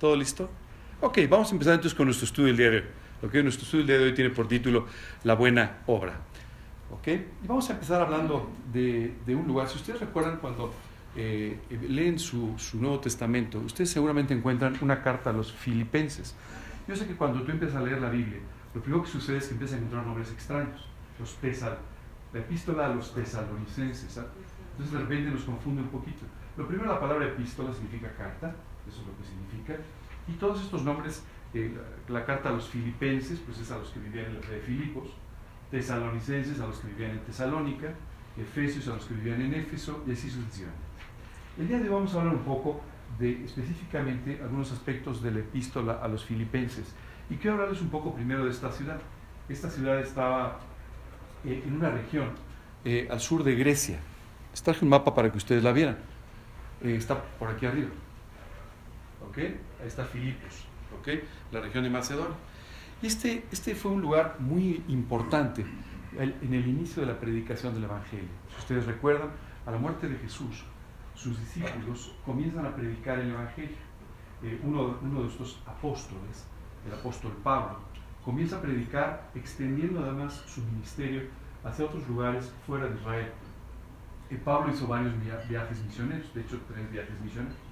¿Todo listo? Ok, vamos a empezar entonces con nuestro estudio del día de hoy. Que nuestro estudio del día de hoy tiene por título La buena obra. ¿Ok? Y vamos a empezar hablando de, un lugar. Si ustedes recuerdan cuando eh, leen su, su, Nuevo Testamento, ustedes seguramente encuentran una carta a los filipenses. Yo sé que cuando tú empiezas a leer la Biblia, lo primero que sucede es que empiezas a encontrar nombres extraños. Los pesal, la epístola a los tesalonicenses. ¿sabes? Entonces de repente nos confunde un poquito. Lo primero, la palabra epístola significa carta, eso es lo que significa. Y todos estos nombres, eh, la, la, carta a los filipenses, pues es a los que vivían en la ciudad de Filipos, tesalonicenses a los que vivían en Tesalónica, efesios a los que vivían en Éfeso, y así sucesivamente. El día de hoy vamos a hablar un poco de específicamente algunos aspectos de la epístola a los filipenses. Y quiero hablarles un poco primero de esta ciudad. Esta ciudad estaba eh, en una región eh, al sur de Grecia. Les traje un mapa para que ustedes la vieran. Eh, está por aquí arriba. ¿Ok? Ahí está Filipos. ¿Ok? La región de Macedonia. Este, este fue un lugar muy importante en el inicio de la predicación del Evangelio. Si ustedes recuerdan, a la muerte de Jesús, sus discípulos comienzan a predicar el Evangelio. Eh, uno, uno, de estos apóstoles, el apóstol Pablo, comienza a predicar extendiendo además su ministerio hacia otros lugares fuera de Israel. Eh, Pablo hizo varios viajes misioneros, de hecho tres viajes misioneros.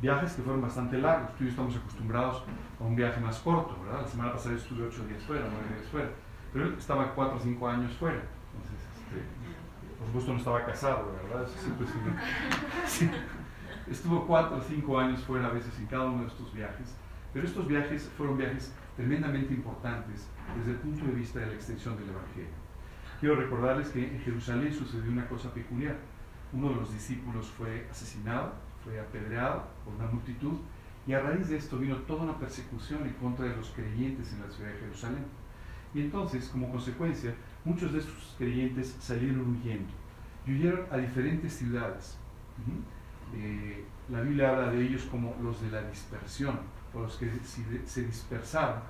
Viajes que fueron bastante largos, tú y yo estamos acostumbrados a un viaje más corto, ¿verdad? La semana pasada estuve ocho días fuera, nueve días fuera, pero él estaba cuatro o cinco años fuera. Entonces, este, por supuesto no estaba casado, ¿verdad? Eso siempre sí, Estuvo cuatro o cinco años fuera a veces en cada uno de estos viajes, pero estos viajes fueron viajes tremendamente importantes desde el punto de vista de la extensión del Evangelio. Quiero recordarles que en Jerusalén sucedió una cosa peculiar. Uno de los discípulos fue asesinado, fue apedreado por una multitud, y a raíz de esto vino toda una persecución en contra de los creyentes en la ciudad de Jerusalén. Y entonces, como consecuencia, muchos de estos creyentes salieron huyendo y huyeron a diferentes ciudades. Eh, la Biblia habla de ellos como los de la dispersión, o los que se dispersaron,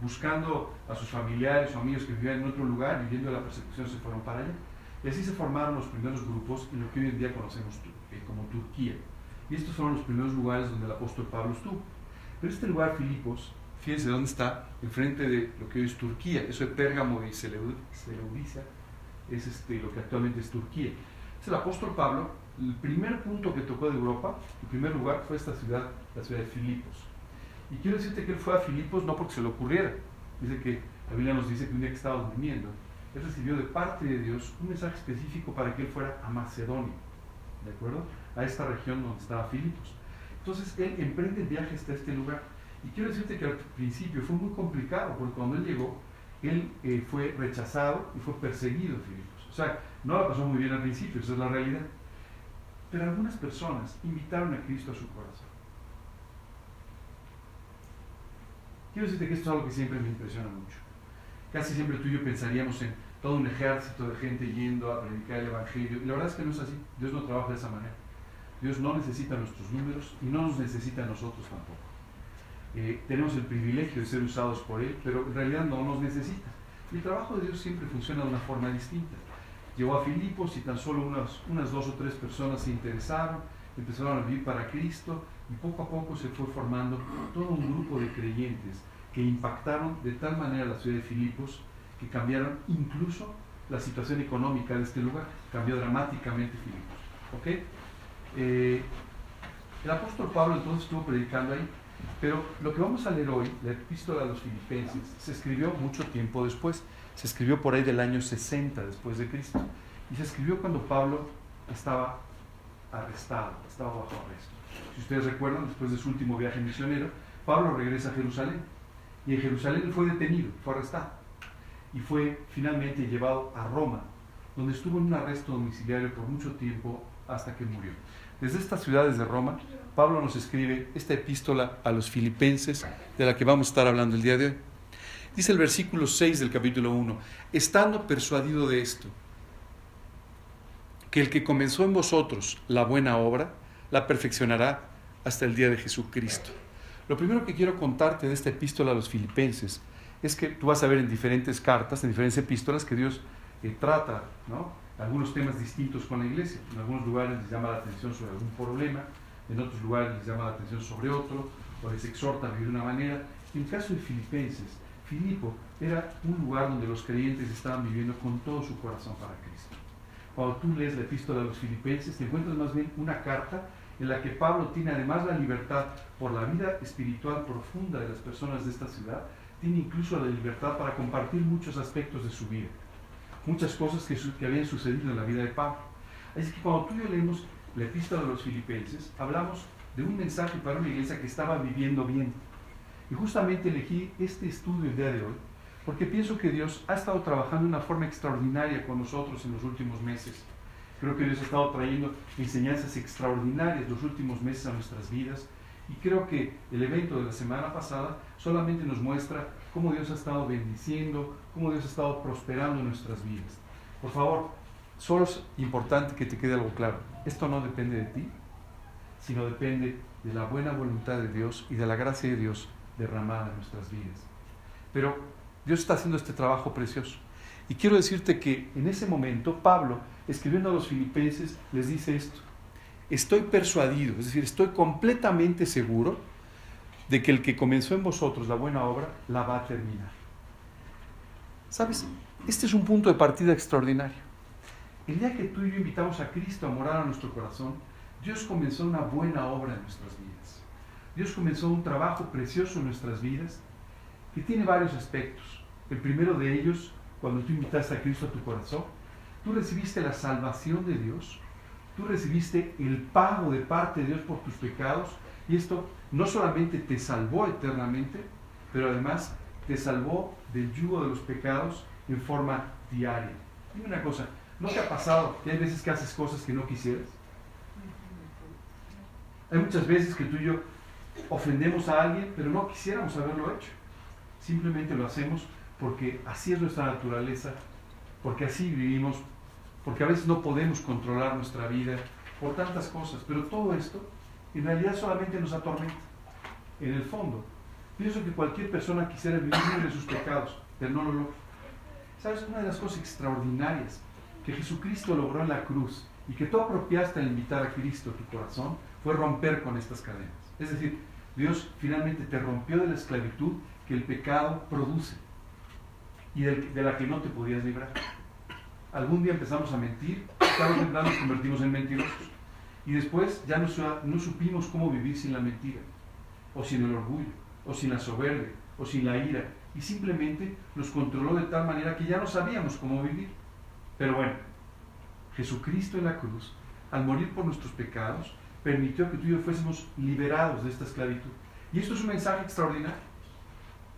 buscando a sus familiares o amigos que vivían en otro lugar y huyendo de la persecución se fueron para allá. Y así se formaron los primeros grupos en lo que hoy en día conocemos eh, como Turquía. Y estos fueron los primeros lugares donde el apóstol Pablo estuvo. Pero este lugar, Filipos, fíjense dónde está, enfrente de lo que hoy es Turquía. Eso de Pérgamo y Seleucia es este, lo que actualmente es Turquía. Es el apóstol Pablo, el primer punto que tocó de Europa, el primer lugar fue esta ciudad, la ciudad de Filipos. Y quiero decirte que él fue a Filipos no porque se le ocurriera. Dice que la Biblia nos dice que un día que estaba durmiendo, él recibió de parte de Dios un mensaje específico para que él fuera a Macedonia. ¿De acuerdo? A esta región donde estaba Filipos. Entonces él emprende el viaje hasta este lugar. Y quiero decirte que al principio fue muy complicado, porque cuando él llegó, él eh, fue rechazado y fue perseguido Filipos. O sea, no la pasó muy bien al principio, esa es la realidad. Pero algunas personas invitaron a Cristo a su corazón. Quiero decirte que esto es algo que siempre me impresiona mucho. Casi siempre tú y yo pensaríamos en todo un ejército de gente yendo a predicar el Evangelio. Y la verdad es que no es así. Dios no trabaja de esa manera. Dios no necesita nuestros números y no nos necesita a nosotros tampoco. Eh, tenemos el privilegio de ser usados por Él, pero en realidad no nos necesita. El trabajo de Dios siempre funciona de una forma distinta. Llegó a Filipos y tan solo unas, unas dos o tres personas se interesaron, empezaron a vivir para Cristo y poco a poco se fue formando todo un grupo de creyentes que impactaron de tal manera la ciudad de Filipos que cambiaron incluso la situación económica de este lugar, cambió dramáticamente Filipos. ¿ok? Eh, el apóstol Pablo entonces estuvo predicando ahí, pero lo que vamos a leer hoy, la epístola a los filipenses, se escribió mucho tiempo después, se escribió por ahí del año 60 después de Cristo, y se escribió cuando Pablo estaba arrestado, estaba bajo arresto. Si ustedes recuerdan, después de su último viaje misionero, Pablo regresa a Jerusalén, y en Jerusalén fue detenido, fue arrestado, y fue finalmente llevado a Roma, donde estuvo en un arresto domiciliario por mucho tiempo hasta que murió. Desde estas ciudades de Roma, Pablo nos escribe esta epístola a los filipenses de la que vamos a estar hablando el día de hoy. Dice el versículo 6 del capítulo 1, estando persuadido de esto, que el que comenzó en vosotros la buena obra, la perfeccionará hasta el día de Jesucristo. Lo primero que quiero contarte de esta epístola a los filipenses es que tú vas a ver en diferentes cartas, en diferentes epístolas, que Dios eh, trata ¿no? Algunos temas distintos con la iglesia. En algunos lugares les llama la atención sobre algún problema, en otros lugares les llama la atención sobre otro, o les exhorta a vivir de una manera. En el caso de Filipenses, Filipo era un lugar donde los creyentes estaban viviendo con todo su corazón para Cristo. Cuando tú lees la epístola de los Filipenses, te encuentras más bien una carta en la que Pablo tiene además la libertad por la vida espiritual profunda de las personas de esta ciudad, tiene incluso la libertad para compartir muchos aspectos de su vida, muchas cosas que, que habían sucedido en la vida de Pablo. Así que cuando tú y yo leemos la epístola de los Filipenses, hablamos de un mensaje para una iglesia que estaba viviendo bien. Y justamente elegí este estudio el día de hoy porque pienso que Dios ha estado trabajando de una forma extraordinaria con nosotros en los últimos meses. Creo que Dios ha estado trayendo enseñanzas extraordinarias los últimos meses a nuestras vidas y creo que el evento de la semana pasada solamente nos muestra cómo Dios ha estado bendiciendo, cómo Dios ha estado prosperando en nuestras vidas. Por favor, solo es importante que te quede algo claro. Esto no depende de ti, sino depende de la buena voluntad de Dios y de la gracia de Dios derramada en nuestras vidas. Pero Dios está haciendo este trabajo precioso. Y quiero decirte que en ese momento Pablo, escribiendo a los filipenses, les dice esto. Estoy persuadido, es decir, estoy completamente seguro de que el que comenzó en vosotros la buena obra la va a terminar. ¿Sabes? Este es un punto de partida extraordinario. El día que tú y yo invitamos a Cristo a morar a nuestro corazón, Dios comenzó una buena obra en nuestras vidas. Dios comenzó un trabajo precioso en nuestras vidas que tiene varios aspectos. El primero de ellos, cuando tú invitaste a Cristo a tu corazón, tú recibiste la salvación de Dios, tú recibiste el pago de parte de Dios por tus pecados, y esto no solamente te salvó eternamente, pero además te salvó del yugo de los pecados en forma diaria. Dime una cosa, ¿no te ha pasado que hay veces que haces cosas que no quisieras? Hay muchas veces que tú y yo ofendemos a alguien, pero no quisiéramos haberlo hecho. Simplemente lo hacemos porque así es nuestra naturaleza, porque así vivimos, porque a veces no podemos controlar nuestra vida por tantas cosas, pero todo esto en realidad solamente nos atormenta. En el fondo, pienso que cualquier persona quisiera vivir libre de sus pecados, pero no lo logra. ¿Sabes? Una de las cosas extraordinarias que Jesucristo logró en la cruz y que tú apropiaste al invitar a Cristo a tu corazón fue romper con estas cadenas. Es decir, Dios finalmente te rompió de la esclavitud que el pecado produce y de la que no te podías librar. Algún día empezamos a mentir, tarde nos convertimos en mentirosos. Y después ya no, supimos cómo vivir sin la mentira, o sin el orgullo, o sin la soberbia, o sin la ira. Y simplemente nos controló de tal manera que ya no sabíamos cómo vivir. Pero bueno, Jesucristo en la cruz, al morir por nuestros pecados, permitió que tú y yo fuésemos liberados de esta esclavitud. Y esto es un mensaje extraordinario.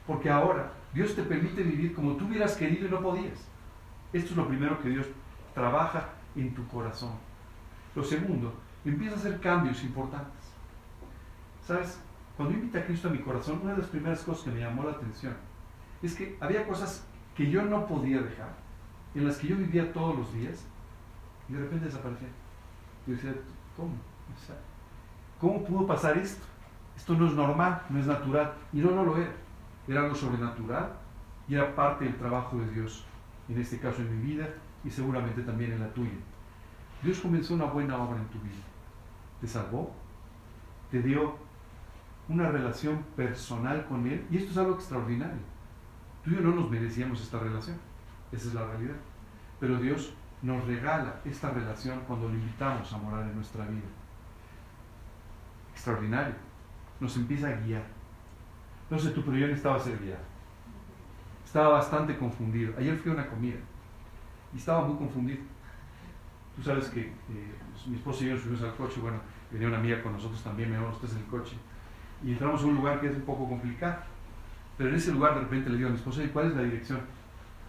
Porque ahora Dios te permite vivir como tú hubieras querido y no podías. Esto es lo primero que Dios trabaja en tu corazón. Lo segundo, empieza a hacer cambios importantes. ¿Sabes? Cuando invité a Cristo a mi corazón, una de las primeras cosas que me llamó la atención es que había cosas que yo no podía dejar, en las que yo vivía todos los días, y de repente desaparecían. Yo decía, ¿cómo? ¿Cómo pudo pasar esto? Esto no es normal, no es natural. Y no, no lo era era algo sobrenatural y era parte del trabajo de Dios, en este caso en mi vida y seguramente también en la tuya. Dios comenzó una buena obra en tu vida. Te salvó, te dio una relación personal con Él y esto es algo extraordinario. Tú y yo no nos merecíamos esta relación, esa es la realidad. Pero Dios nos regala esta relación cuando lo invitamos a morar en nuestra vida. Extraordinario. Nos empieza a guiar no sé tú, pero yo necesitaba ser guiado. Estaba bastante confundido. Ayer fui a una comida y estaba muy confundido. Tú sabes que eh, mi esposo y yo nos fuimos al coche, bueno, venía una amiga con nosotros también, me llevamos ustedes en el coche, y entramos a un lugar que es un poco complicado. Pero en ese lugar de repente le digo a mi esposa, ¿y cuál es la dirección?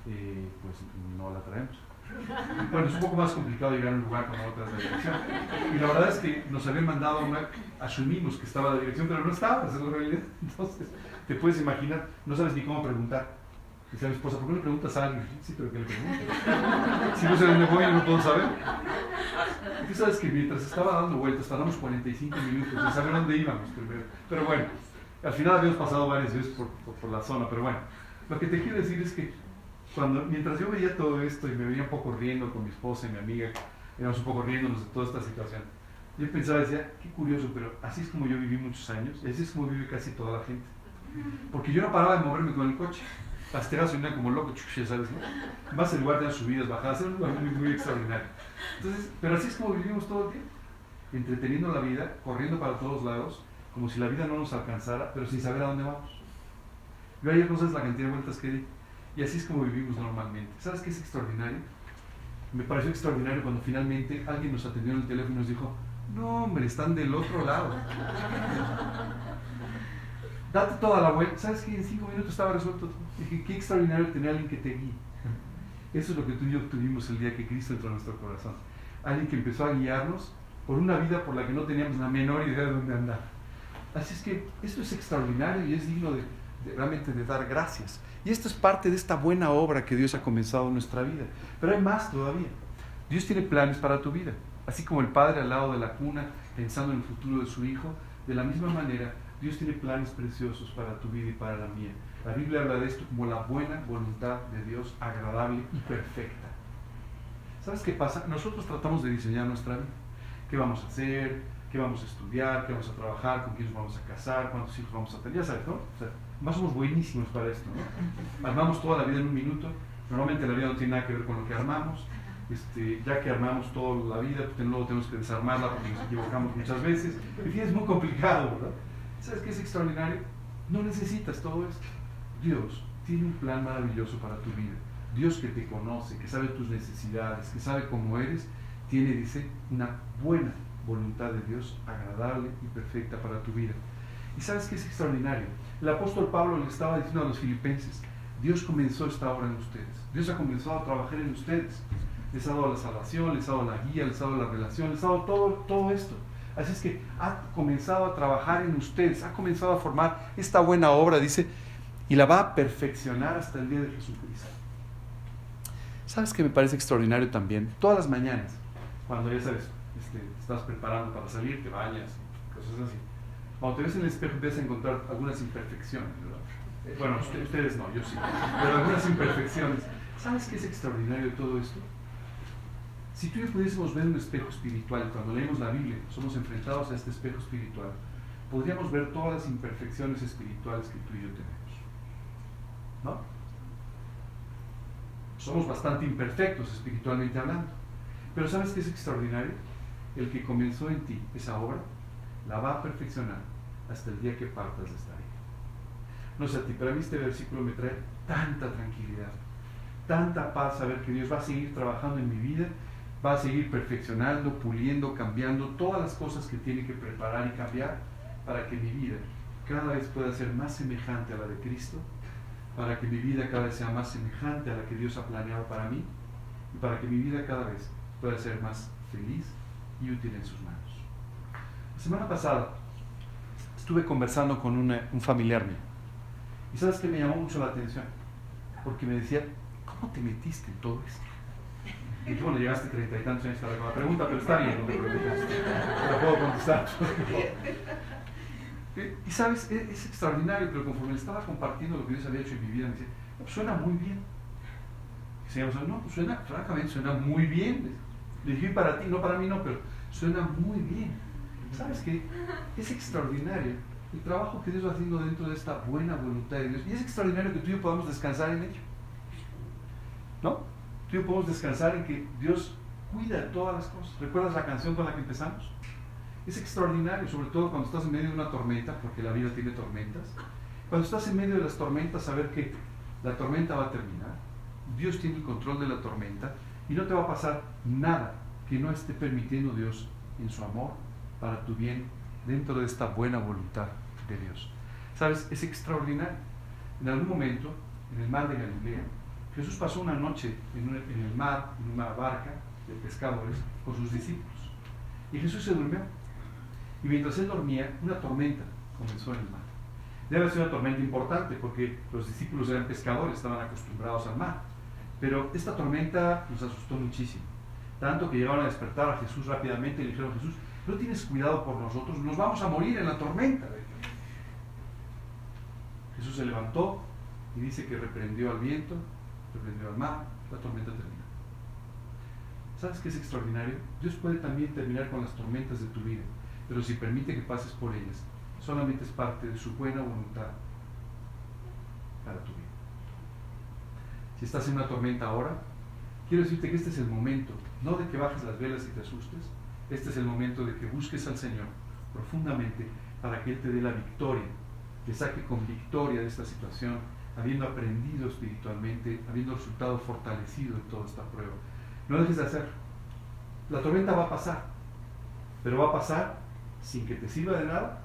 Eh, pues no la traemos. Bueno, es un poco más complicado llegar a un lugar con otra dirección. Y la verdad es que nos habían mandado una, asumimos que estaba la dirección, pero no estaba, es realidad. Entonces, te puedes imaginar, no sabes ni cómo preguntar. Dice a mi esposa, ¿por qué le preguntas a alguien? Sí, pero ¿qué le preguntas? Si no sé dónde voy, no puedo saber. Y tú sabes que mientras estaba dando vueltas, tardamos 45 minutos en saber dónde íbamos primero. Pero bueno, al final habíamos pasado varias veces por, por, la zona, pero bueno. Lo que te quiero decir es que cuando, mientras yo veía todo esto y me veía un poco riendo con mi esposa y mi amiga, éramos un poco riéndonos de toda esta situación, yo pensaba, decía, qué curioso, pero así es como yo viví muchos años, y así es como vive casi toda la gente. Porque yo no paraba de moverme con el coche. Pastera sonaba como loco, ya sabes, ¿no? Más el lugar de las subidas, bajadas, era un lugar muy, muy extraordinario. Entonces, pero así es como vivimos todo el tiempo, entreteniendo la vida, corriendo para todos lados, como si la vida no nos alcanzara, pero sin saber a dónde vamos. Yo ayer no sabes la cantidad de vueltas que di, y así es como vivimos normalmente. ¿Sabes qué es extraordinario? Me pareció extraordinario cuando finalmente alguien nos atendió en el teléfono y nos dijo, no hombre, están del otro lado. Date toda la vuelta. ¿Sabes qué? En cinco minutos estaba resuelto todo. Dije, qué extraordinario tener a alguien que te guíe. Eso es lo que tú y yo obtuvimos el día que Cristo entró a nuestro corazón. Alguien que empezó a guiarnos por una vida por la que no teníamos la menor idea de dónde andar. Así es que esto es extraordinario y es digno de, realmente de dar gracias. Y esto es parte de esta buena obra que Dios ha comenzado en nuestra vida. Pero hay más todavía. Dios tiene planes para tu vida. Así como el padre al lado de la cuna, pensando en el futuro de su hijo, de la misma manera, Dios tiene planes preciosos para tu vida y para la mía. La Biblia habla de esto como la buena voluntad de Dios, agradable y perfecta. ¿Sabes qué pasa? Nosotros tratamos de diseñar nuestra vida. ¿Qué vamos a hacer? ¿Qué vamos a estudiar? ¿Qué vamos a trabajar? ¿Con quién nos vamos a casar? ¿Cuántos hijos vamos a tener? Ya sabes, ¿no? O sea, más somos buenísimos para esto. Armamos toda la vida en un minuto. Normalmente la vida no tiene nada que ver con lo que armamos. Este, ya que armamos toda la vida, pues luego tenemos que desarmarla porque nos equivocamos muchas veces. En fin, es muy complicado, ¿verdad? ¿Sabes qué es extraordinario? No necesitas todo esto. Dios tiene un plan maravilloso para tu vida. Dios que te conoce, que sabe tus necesidades, que sabe cómo eres, tiene, dice, una buena voluntad de Dios, agradable y perfecta para tu vida. ¿Y sabes qué es extraordinario? El apóstol Pablo le estaba diciendo a los filipenses, Dios comenzó esta obra en ustedes. Dios ha comenzado a trabajar en ustedes. Les ha dado la salvación, les ha dado la guía, les ha dado la relación, les ha dado todo, todo esto. Así es que ha comenzado a trabajar en ustedes, ha comenzado a formar esta buena obra, dice, y la va a perfeccionar hasta el día de Jesucristo. ¿Sabes qué me parece extraordinario también? Todas las mañanas, cuando ya sabes, este, estás preparando para salir, te bañas, cosas así. Cuando te ves en el espejo empiezas a encontrar algunas imperfecciones, eh, Bueno, ustedes no, yo sí, pero algunas imperfecciones. ¿Sabes qué es extraordinario todo esto? Si tú y yo pudiésemos ver un espejo espiritual, cuando leemos la Biblia, somos enfrentados a este espejo espiritual, podríamos ver todas las imperfecciones espirituales que tú y yo tenemos. ¿No? Somos bastante imperfectos espiritualmente hablando. Pero ¿sabes qué es extraordinario? El que comenzó en ti esa obra, la va a perfeccionar hasta el día que partas de esta vida. No sé a ti, pero a mí este versículo me trae tanta tranquilidad, tanta paz saber que Dios va a seguir trabajando en mi vida va a seguir perfeccionando, puliendo, cambiando todas las cosas que tiene que preparar y cambiar para que mi vida cada vez pueda ser más semejante a la de Cristo, para que mi vida cada vez sea más semejante a la que Dios ha planeado para mí y para que mi vida cada vez pueda ser más feliz y útil en sus manos. La semana pasada estuve conversando con un familiar mío y sabes que me llamó mucho la atención porque me decía, ¿cómo te metiste en todo esto? Y tú, bueno, llegaste treinta y tantos años con la pregunta, pero está bien, no te preocupes. La puedo contestar. y sabes, es, extraordinario, pero conforme le estaba compartiendo lo que Dios había hecho en mi vida, me decía, pues suena muy bien. Y decíamos, no, pues suena, francamente, suena muy bien. Le dije, para ti, no para mí, no, pero suena muy bien. ¿Sabes qué? Es extraordinario el trabajo que Dios va haciendo dentro de esta buena voluntad de Dios. Y es extraordinario que tú y yo podamos descansar en ello. ¿No? Tú y yo podemos descansar en que Dios cuida todas las cosas. ¿Recuerdas la canción con la que empezamos? Es extraordinario, sobre todo cuando estás en medio de una tormenta, porque la vida tiene tormentas. Cuando estás en medio de las tormentas, saber que la tormenta va a terminar, Dios tiene el control de la tormenta y no te va a pasar nada que no esté permitiendo Dios en su amor para tu bien dentro de esta buena voluntad de Dios. ¿Sabes? Es extraordinario. En algún momento, en el mar de Galilea, Jesús pasó una noche en, el mar, en una barca de pescadores, con sus discípulos. Y Jesús se durmió. Y mientras él dormía, una tormenta comenzó en el mar. Debe ser una tormenta importante porque los discípulos eran pescadores, estaban acostumbrados al mar. Pero esta tormenta nos asustó muchísimo. Tanto que llegaron a despertar a Jesús rápidamente y le dijeron, Jesús, no tienes cuidado por nosotros, nos vamos a morir en la tormenta. Jesús se levantó y dice que reprendió al viento reprendió al mar, la tormenta terminó. ¿Sabes qué es extraordinario? Dios puede también terminar con las tormentas de tu vida, pero si permite que pases por ellas, solamente es parte de su buena voluntad para tu vida. Si estás en una tormenta ahora, quiero decirte que este es el momento, no de que bajes las velas y te asustes, este es el momento de que busques al Señor profundamente para que Él te dé la victoria, te saque con victoria de esta situación, habiendo aprendido espiritualmente, habiendo resultado fortalecido en toda esta prueba. No dejes de hacer. La tormenta va a pasar, pero va a pasar sin que te sirva de nada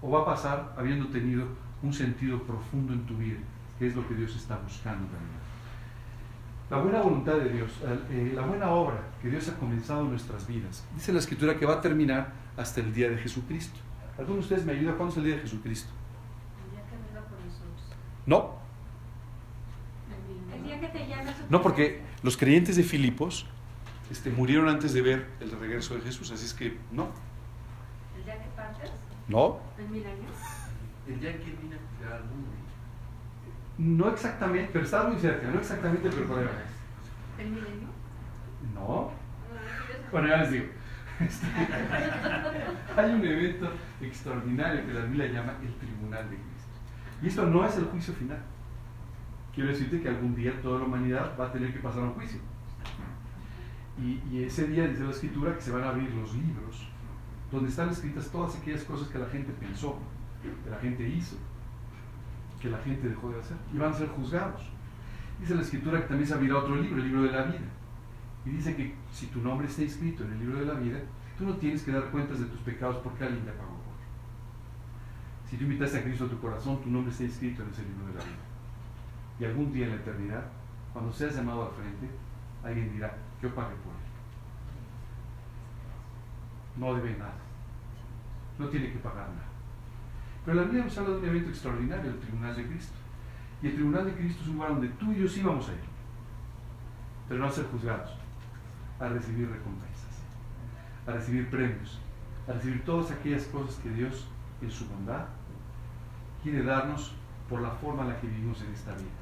o va a pasar habiendo tenido un sentido profundo en tu vida, que es lo que Dios está buscando realidad. La buena voluntad de Dios, eh, la buena obra que Dios ha comenzado en nuestras vidas, dice la Escritura que va a terminar hasta el día de Jesucristo. ¿Alguno de ustedes me ayuda? ¿Cuándo es el día de Jesucristo? El día que venga por nosotros. No. El día que te llame No, porque los creyentes de Filipos este, murieron antes de ver el regreso de Jesús, así es que no. ¿El día que partes? No. ¿El mil años? El día que vine a cuidar al mundo. No exactamente, pero está muy cerca, no exactamente el problema. ¿El milenio? No. Bueno, ya les digo. Este, hay un evento extraordinario que la Biblia llama el tribunal de Cristo. Y esto no es el juicio final. Quiero decirte que algún día toda la humanidad va a tener que pasar a un juicio. Y, ese día dice la escritura que se van a abrir los libros donde están escritas todas aquellas cosas que la gente pensó, que la gente hizo, que la gente dejó de hacer, y van a ser juzgados. Dice la escritura que también se abrirá otro libro, el libro de la vida. Y dice que si tu nombre está escrito en el libro de la vida, tú no tienes que dar cuentas de tus pecados porque alguien te pagó por Si tú invitaste a Cristo a tu corazón, tu nombre está escrito en ese libro de la vida. Y algún día en la eternidad, cuando seas llamado al frente, alguien dirá, yo pagué por él. No debe nada. No tiene que pagar nada. Pero la Biblia nos habla de un evento extraordinario, el tribunal de Cristo. Y el tribunal de Cristo es un lugar donde tú y yo sí vamos a ir, pero no a ser juzgados, a recibir recompensas, a recibir premios, a recibir todas aquellas cosas que Dios, en su bondad, quiere darnos por la forma en la que vivimos en esta vida.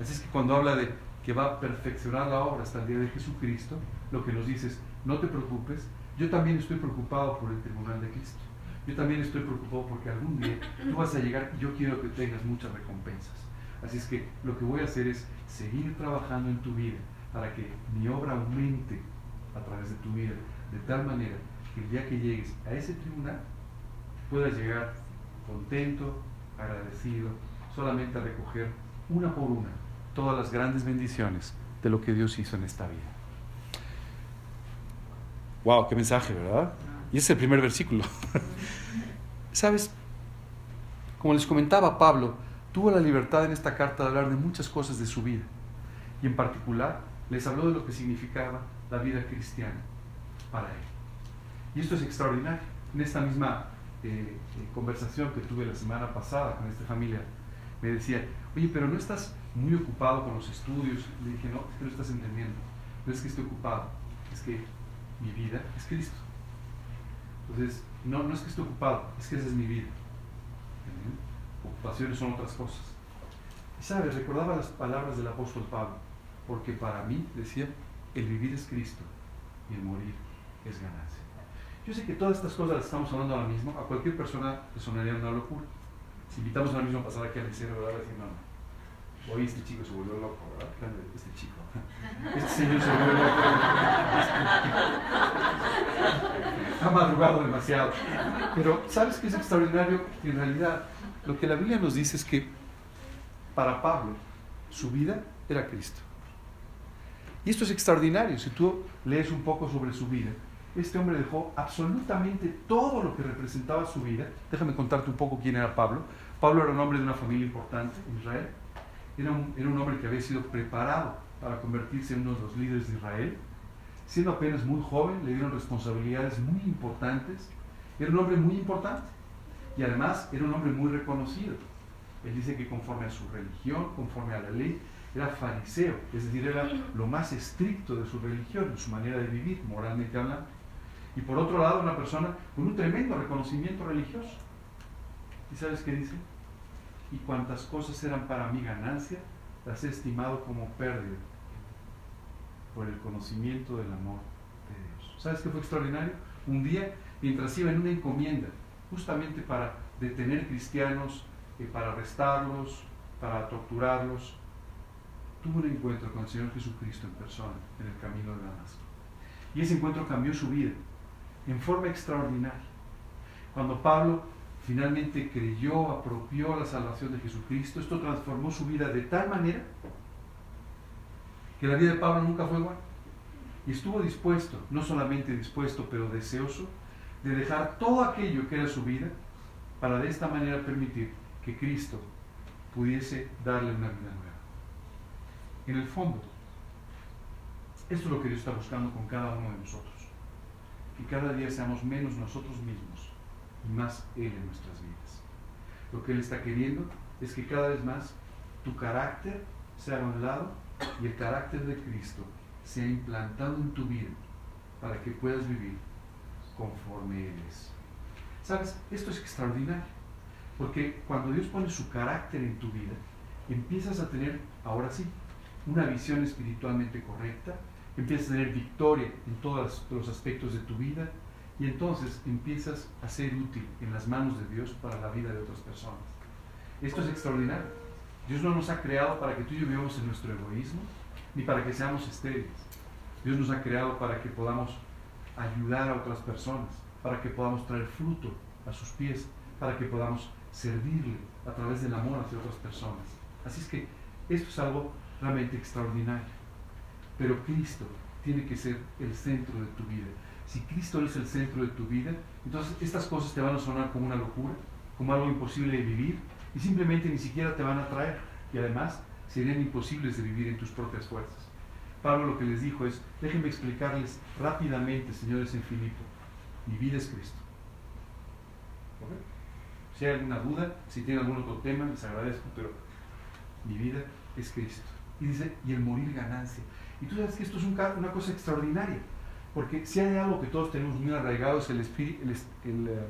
Así es que cuando habla de que va a perfeccionar la obra hasta el día de Jesucristo, lo que nos dice es, no te preocupes, yo también estoy preocupado por el tribunal de Cristo. Yo también estoy preocupado porque algún día tú vas a llegar y yo quiero que tengas muchas recompensas. Así es que lo que voy a hacer es seguir trabajando en tu vida para que mi obra aumente a través de tu vida, de tal manera que el día que llegues a ese tribunal puedas llegar contento, agradecido, solamente a recoger una por una todas las grandes bendiciones de lo que Dios hizo en esta vida. Wow, qué mensaje, ¿verdad? Y es el primer versículo. ¿Sabes? Como les comentaba Pablo, tuvo la libertad en esta carta de hablar de muchas cosas de su vida. Y en particular les habló de lo que significaba la vida cristiana para él. Y esto es extraordinario. En esta misma eh, eh, conversación que tuve la semana pasada con esta familia, me decía, oye, pero no estás muy ocupado con los estudios. Le dije, no, es que no estás entendiendo. No es que esté ocupado, es que mi vida es Cristo. Entonces, no, no es que esté ocupado, es que esa es mi vida. Ocupaciones son otras cosas. Y sabes, recordaba las palabras del apóstol Pablo, porque para mí, decía, el vivir es Cristo y el morir es ganancia. Yo sé que todas estas cosas las estamos hablando ahora mismo, a cualquier persona le sonaría una locura. Si invitamos ahora mismo a pasar aquí al liceo, ¿verdad? Decir, no, no. Hoy este chico se volvió loco, ¿verdad? Este chico. Este señor se volvió loco. Ha madrugado demasiado. Pero, ¿sabes qué es extraordinario? En realidad, lo que la Biblia nos dice es que para Pablo, su vida era Cristo. Y esto es extraordinario. Si tú lees un poco sobre su vida, este hombre dejó absolutamente todo lo que representaba su vida. Déjame contarte un poco quién era Pablo. Pablo era un hombre de una familia importante en Israel. Era un, era un hombre que había sido preparado para convertirse en uno de los líderes de Israel. Siendo apenas muy joven, le dieron responsabilidades muy importantes. Era un hombre muy importante y además era un hombre muy reconocido. Él dice que conforme a su religión, conforme a la ley, era fariseo, es decir, era lo más estricto de su religión, de su manera de vivir, moralmente hablando. Y por otro lado, una persona con un tremendo reconocimiento religioso. ¿Y sabes qué dice? Y cuantas cosas eran para mi ganancia, las he estimado como pérdida por el conocimiento del amor de Dios. ¿Sabes qué fue extraordinario? Un día, mientras iba en una encomienda, justamente para detener cristianos, eh, para arrestarlos, para torturarlos, tuvo un encuentro con el Señor Jesucristo en persona en el camino de Damasco. Y ese encuentro cambió su vida en forma extraordinaria. Cuando Pablo finalmente creyó, apropió la salvación de Jesucristo, esto transformó su vida de tal manera que la vida de Pablo nunca fue igual. Y estuvo dispuesto, no solamente dispuesto, pero deseoso, de dejar todo aquello que era su vida para de esta manera permitir que Cristo pudiese darle una vida nueva. En el fondo, esto es lo que Dios está buscando con cada uno de nosotros. Que cada día seamos menos nosotros mismos y más Él en nuestras vidas. Lo que Él está queriendo es que cada vez más tu carácter sea a un lado y el carácter de Cristo sea implantado en tu vida para que puedas vivir conforme Él es. ¿Sabes? Esto es extraordinario. Porque cuando Dios pone su carácter en tu vida, empiezas a tener, ahora sí, una visión espiritualmente correcta, empiezas a tener victoria en todos los aspectos de tu vida y entonces empiezas a ser útil en las manos de Dios para la vida de otras personas. Esto es extraordinario. Dios no nos ha creado para que tú y yo vivamos en nuestro egoísmo, ni para que seamos estériles. Dios nos ha creado para que podamos ayudar a otras personas, para que podamos traer fruto a sus pies, para que podamos servirle a través del amor hacia otras personas. Así es que esto es algo realmente extraordinario. Pero Cristo tiene que ser el centro de tu vida. Si Cristo es el centro de tu vida, entonces estas cosas te van a sonar como una locura, como algo imposible de vivir, y simplemente ni siquiera te van a atraer. Y además serían imposibles de vivir en tus propias fuerzas. Pablo lo que les dijo es, déjenme explicarles rápidamente, señores en Filipo, mi vida es Cristo. Si hay alguna duda, si tienen algún otro tema, les agradezco, pero mi vida es Cristo. Y dice, y el morir ganancia. Y tú sabes que esto es una cosa extraordinaria, porque si hay algo que todos tenemos muy arraigado es el, espíritu, el, eh,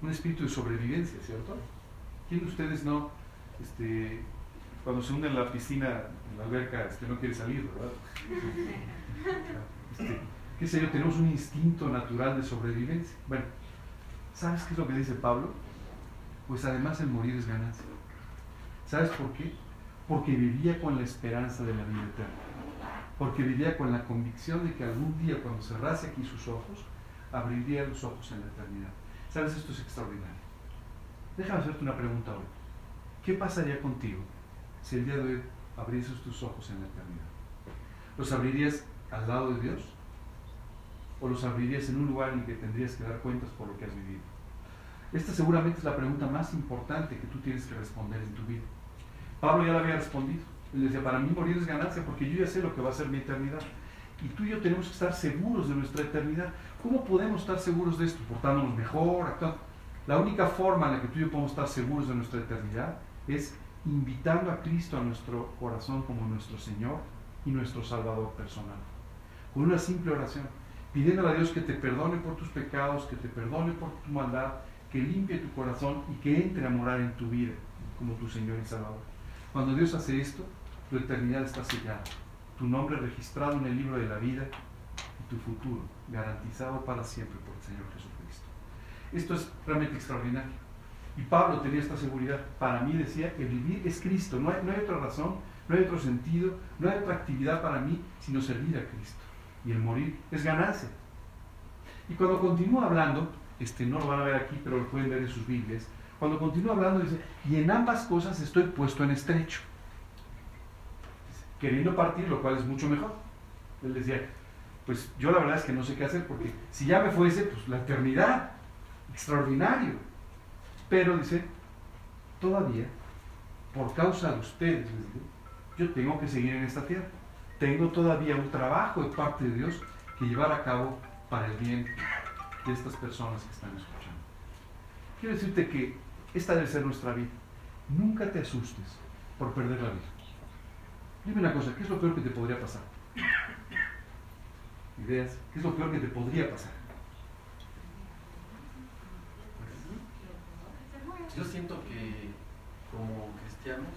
un espíritu de sobrevivencia, ¿cierto? ¿Quién de ustedes no, este, cuando se hunde en la piscina, en la alberca, este, no quiere salir, ¿verdad? Este, qué sé yo, tenemos un instinto natural de sobrevivencia. Bueno, ¿sabes qué es lo que dice Pablo? Pues además el morir es ganancia. ¿Sabes por qué? Porque vivía con la esperanza de la vida eterna. Porque vivía con la convicción de que algún día cuando cerrase aquí sus ojos, abriría los ojos en la eternidad. ¿Sabes? Esto es extraordinario. Déjame hacerte una pregunta hoy. ¿Qué pasaría contigo si el día de hoy abrieses tus ojos en la eternidad? ¿Los abrirías al lado de Dios? ¿O los abrirías en un lugar en el que tendrías que dar cuentas por lo que has vivido? Esta seguramente es la pregunta más importante que tú tienes que responder en tu vida. Pablo ya la había respondido. Él decía, para mí morir es ganancia porque yo ya sé lo que va a ser mi eternidad. Y tú y yo tenemos que estar seguros de nuestra eternidad. ¿Cómo podemos estar seguros de esto? Portándonos mejor, actuando. La única forma en la que tú y yo podemos estar seguros de nuestra eternidad es invitando a Cristo a nuestro corazón como nuestro Señor y nuestro Salvador personal. Con una simple oración, pidiendo a Dios que te perdone por tus pecados, que te perdone por tu maldad, que limpie tu corazón y que entre a morar en tu vida como tu Señor y Salvador. Cuando Dios hace esto, tu eternidad está sellada, tu nombre registrado en el libro de la vida y tu futuro garantizado para siempre por el Señor Jesucristo. Esto es realmente extraordinario. Y Pablo tenía esta seguridad. Para mí decía que vivir es Cristo. No hay, otra razón, no hay otro sentido, no hay otra actividad para mí sino servir a Cristo. Y el morir es ganancia. Y cuando continúa hablando, este, no lo van a ver aquí, pero lo pueden ver en sus Biblias, cuando continúa hablando dice, y en ambas cosas estoy puesto en estrecho. Queriendo partir, lo cual es mucho mejor. Él decía, pues yo la verdad es que no sé qué hacer, porque si ya me fuese, pues la eternidad, extraordinario. Pero dice, todavía, por causa de ustedes, yo tengo que seguir en esta tierra. Tengo todavía un trabajo de parte de Dios que llevar a cabo para el bien de estas personas que están escuchando. Quiero decirte que esta debe ser nuestra vida. Nunca te asustes por perder la vida. Dime una cosa, ¿qué es lo peor que te podría pasar? ¿Ideas? ¿Qué es lo peor que te podría pasar? Yo siento que como cristianos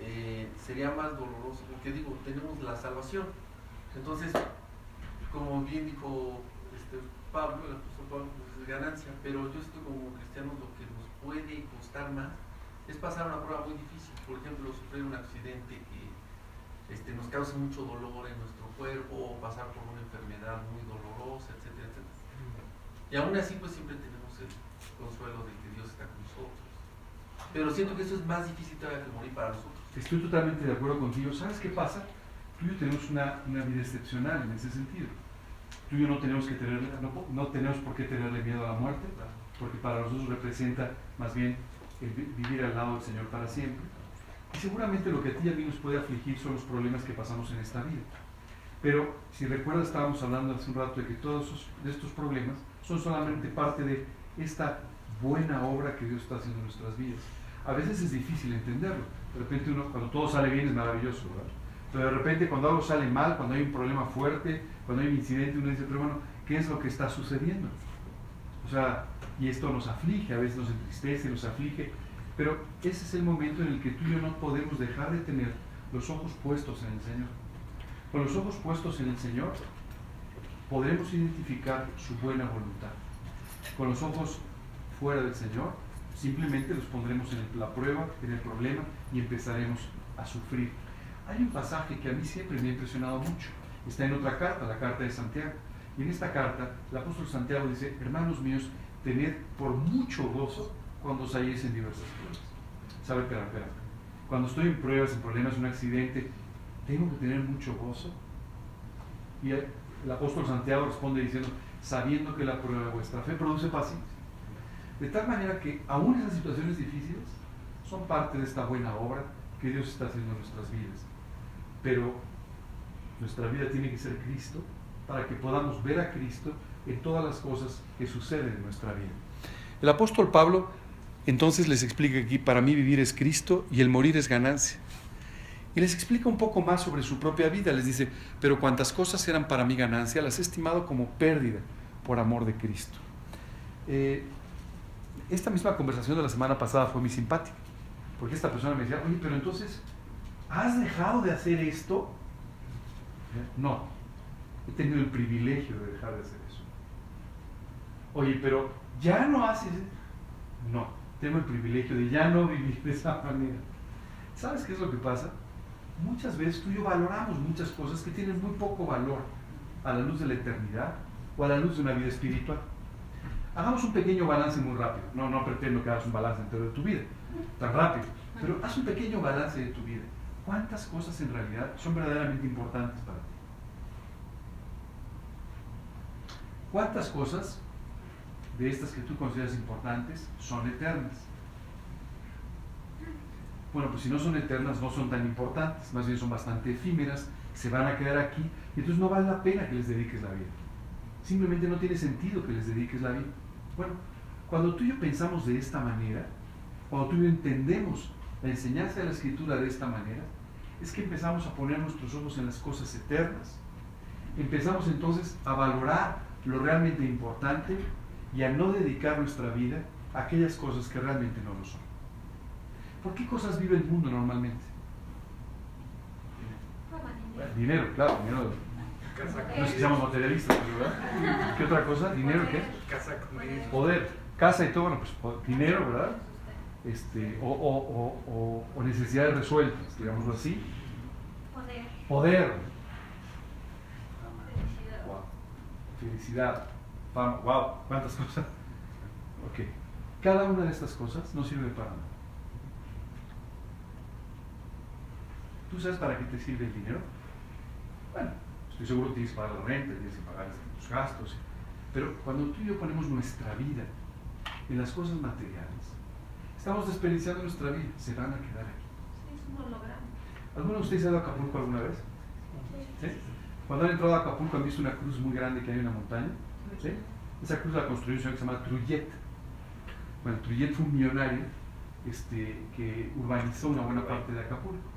eh, sería más doloroso, porque digo, tenemos la salvación, Entonces, como bien dijo este, Pablo, el apóstol Pablo, pues es ganancia, pero yo estoy como cristianos lo que nos puede costar más es pasar una prueba muy difícil. Por ejemplo, sufrir un accidente que este, nos causa mucho dolor en nuestro cuerpo, o pasar por una enfermedad muy dolorosa, etcétera, etcétera. Y aún así, pues siempre tenemos el consuelo de que Dios está con nosotros. Pero siento que eso es más difícil todavía que morir para nosotros. Estoy totalmente de acuerdo contigo. ¿Sabes qué pasa? Tú y yo tenemos una, una vida excepcional en ese sentido. Tú y yo no tenemos, que tener, no, no tenemos por qué tenerle miedo a la muerte, porque para nosotros representa más bien el vi- vivir al lado del Señor para siempre. Y seguramente lo que a ti y a mí nos puede afligir son los problemas que pasamos en esta vida. Pero si recuerdas, estábamos hablando hace un rato de que todos estos problemas son solamente parte de esta buena obra que Dios está haciendo en nuestras vidas. A veces es difícil entenderlo. De repente uno, cuando todo sale bien es maravilloso, ¿verdad? Pero de repente cuando algo sale mal, cuando hay un problema fuerte, cuando hay un incidente, uno dice, pero bueno, ¿qué es lo que está sucediendo? O sea, y esto nos aflige, a veces nos entristece, nos aflige, pero ese es el momento en el que tú y yo no podemos dejar de tener los ojos puestos en el Señor. Con los ojos puestos en el Señor podremos identificar su buena voluntad. Con los ojos fuera del Señor, simplemente los pondremos en la prueba, en el problema y empezaremos a sufrir. Hay un pasaje que a mí siempre me ha impresionado mucho. Está en otra carta, la carta de Santiago. Y en esta carta, el apóstol Santiago dice, hermanos míos, tened por mucho gozo cuando os halléis en diversas pruebas. ¿Sabe? Espera, espera. Cuando estoy en pruebas, en problemas, un accidente, tengo que tener mucho gozo. Y el apóstol Santiago responde diciendo, sabiendo que la prueba de vuestra fe produce paciencia. De tal manera que aún esas situaciones difíciles son parte de esta buena obra que Dios está haciendo en nuestras vidas. Pero nuestra vida tiene que ser Cristo para que podamos ver a Cristo en todas las cosas que suceden en nuestra vida. El apóstol Pablo entonces les explica aquí, para mí vivir es Cristo y el morir es ganancia. Y les explica un poco más sobre su propia vida. Les dice, pero cuantas cosas eran para mí ganancia, las he estimado como pérdida por amor de Cristo. Eh, esta misma conversación de la semana pasada fue muy simpática, porque esta persona me decía, oye, pero entonces, ¿has dejado de hacer esto? No, he tenido el privilegio de dejar de hacer eso. Oye, pero ¿ya no haces? No, tengo el privilegio de ya no vivir de esa manera. ¿Sabes qué es lo que pasa? Muchas veces tú y yo valoramos muchas cosas que tienen muy poco valor a la luz de la eternidad o a la luz de una vida espiritual. Hagamos un pequeño balance muy rápido. No, no pretendo que hagas un balance entero de tu vida, tan rápido, pero haz un pequeño balance de tu vida. ¿Cuántas cosas en realidad son verdaderamente importantes para ti? ¿Cuántas cosas de estas que tú consideras importantes son eternas? Bueno, pues si no son eternas, no son tan importantes, más bien son bastante efímeras, se van a quedar aquí, y entonces no vale la pena que les dediques la vida. Simplemente no tiene sentido que les dediques la vida. Bueno, cuando tú y yo pensamos de esta manera, cuando tú y yo entendemos la enseñanza de la escritura de esta manera, es que empezamos a poner nuestros ojos en las cosas eternas. Empezamos entonces a valorar lo realmente importante y a no dedicar nuestra vida a aquellas cosas que realmente no lo son. ¿Por qué cosas vive el mundo normalmente? Bueno, dinero, claro, dinero. No es que seamos materialistas, ¿verdad? ¿Qué otra cosa? ¿Dinero qué? Poder, casa y todo, bueno, pues dinero, ¿verdad? Este, o, o, o, o- o necesidades resueltas, digámoslo así. Poder, Poder, felicidad. wow. felicidad, wow, cuántas cosas. Ok, cada una de estas cosas no sirve para nada. ¿Tú sabes para qué te sirve el dinero? Bueno, estoy seguro que tienes que pagar la renta, tienes que pagar tus gastos, pero cuando tú y yo ponemos nuestra vida en las cosas materiales, estamos desperdiciando nuestra vida, se van a quedar aquí. Sí, es un holograma. ¿Alguno de ustedes ha ido a Acapulco alguna vez? ¿Sí? Cuando han entrado a Acapulco han visto una cruz muy grande que hay en una montaña. ¿Sí? Esa cruz la construyó un señor que se llama Trullet. Bueno, Trullet fue un millonario este, que urbanizó una buena parte de Acapulco.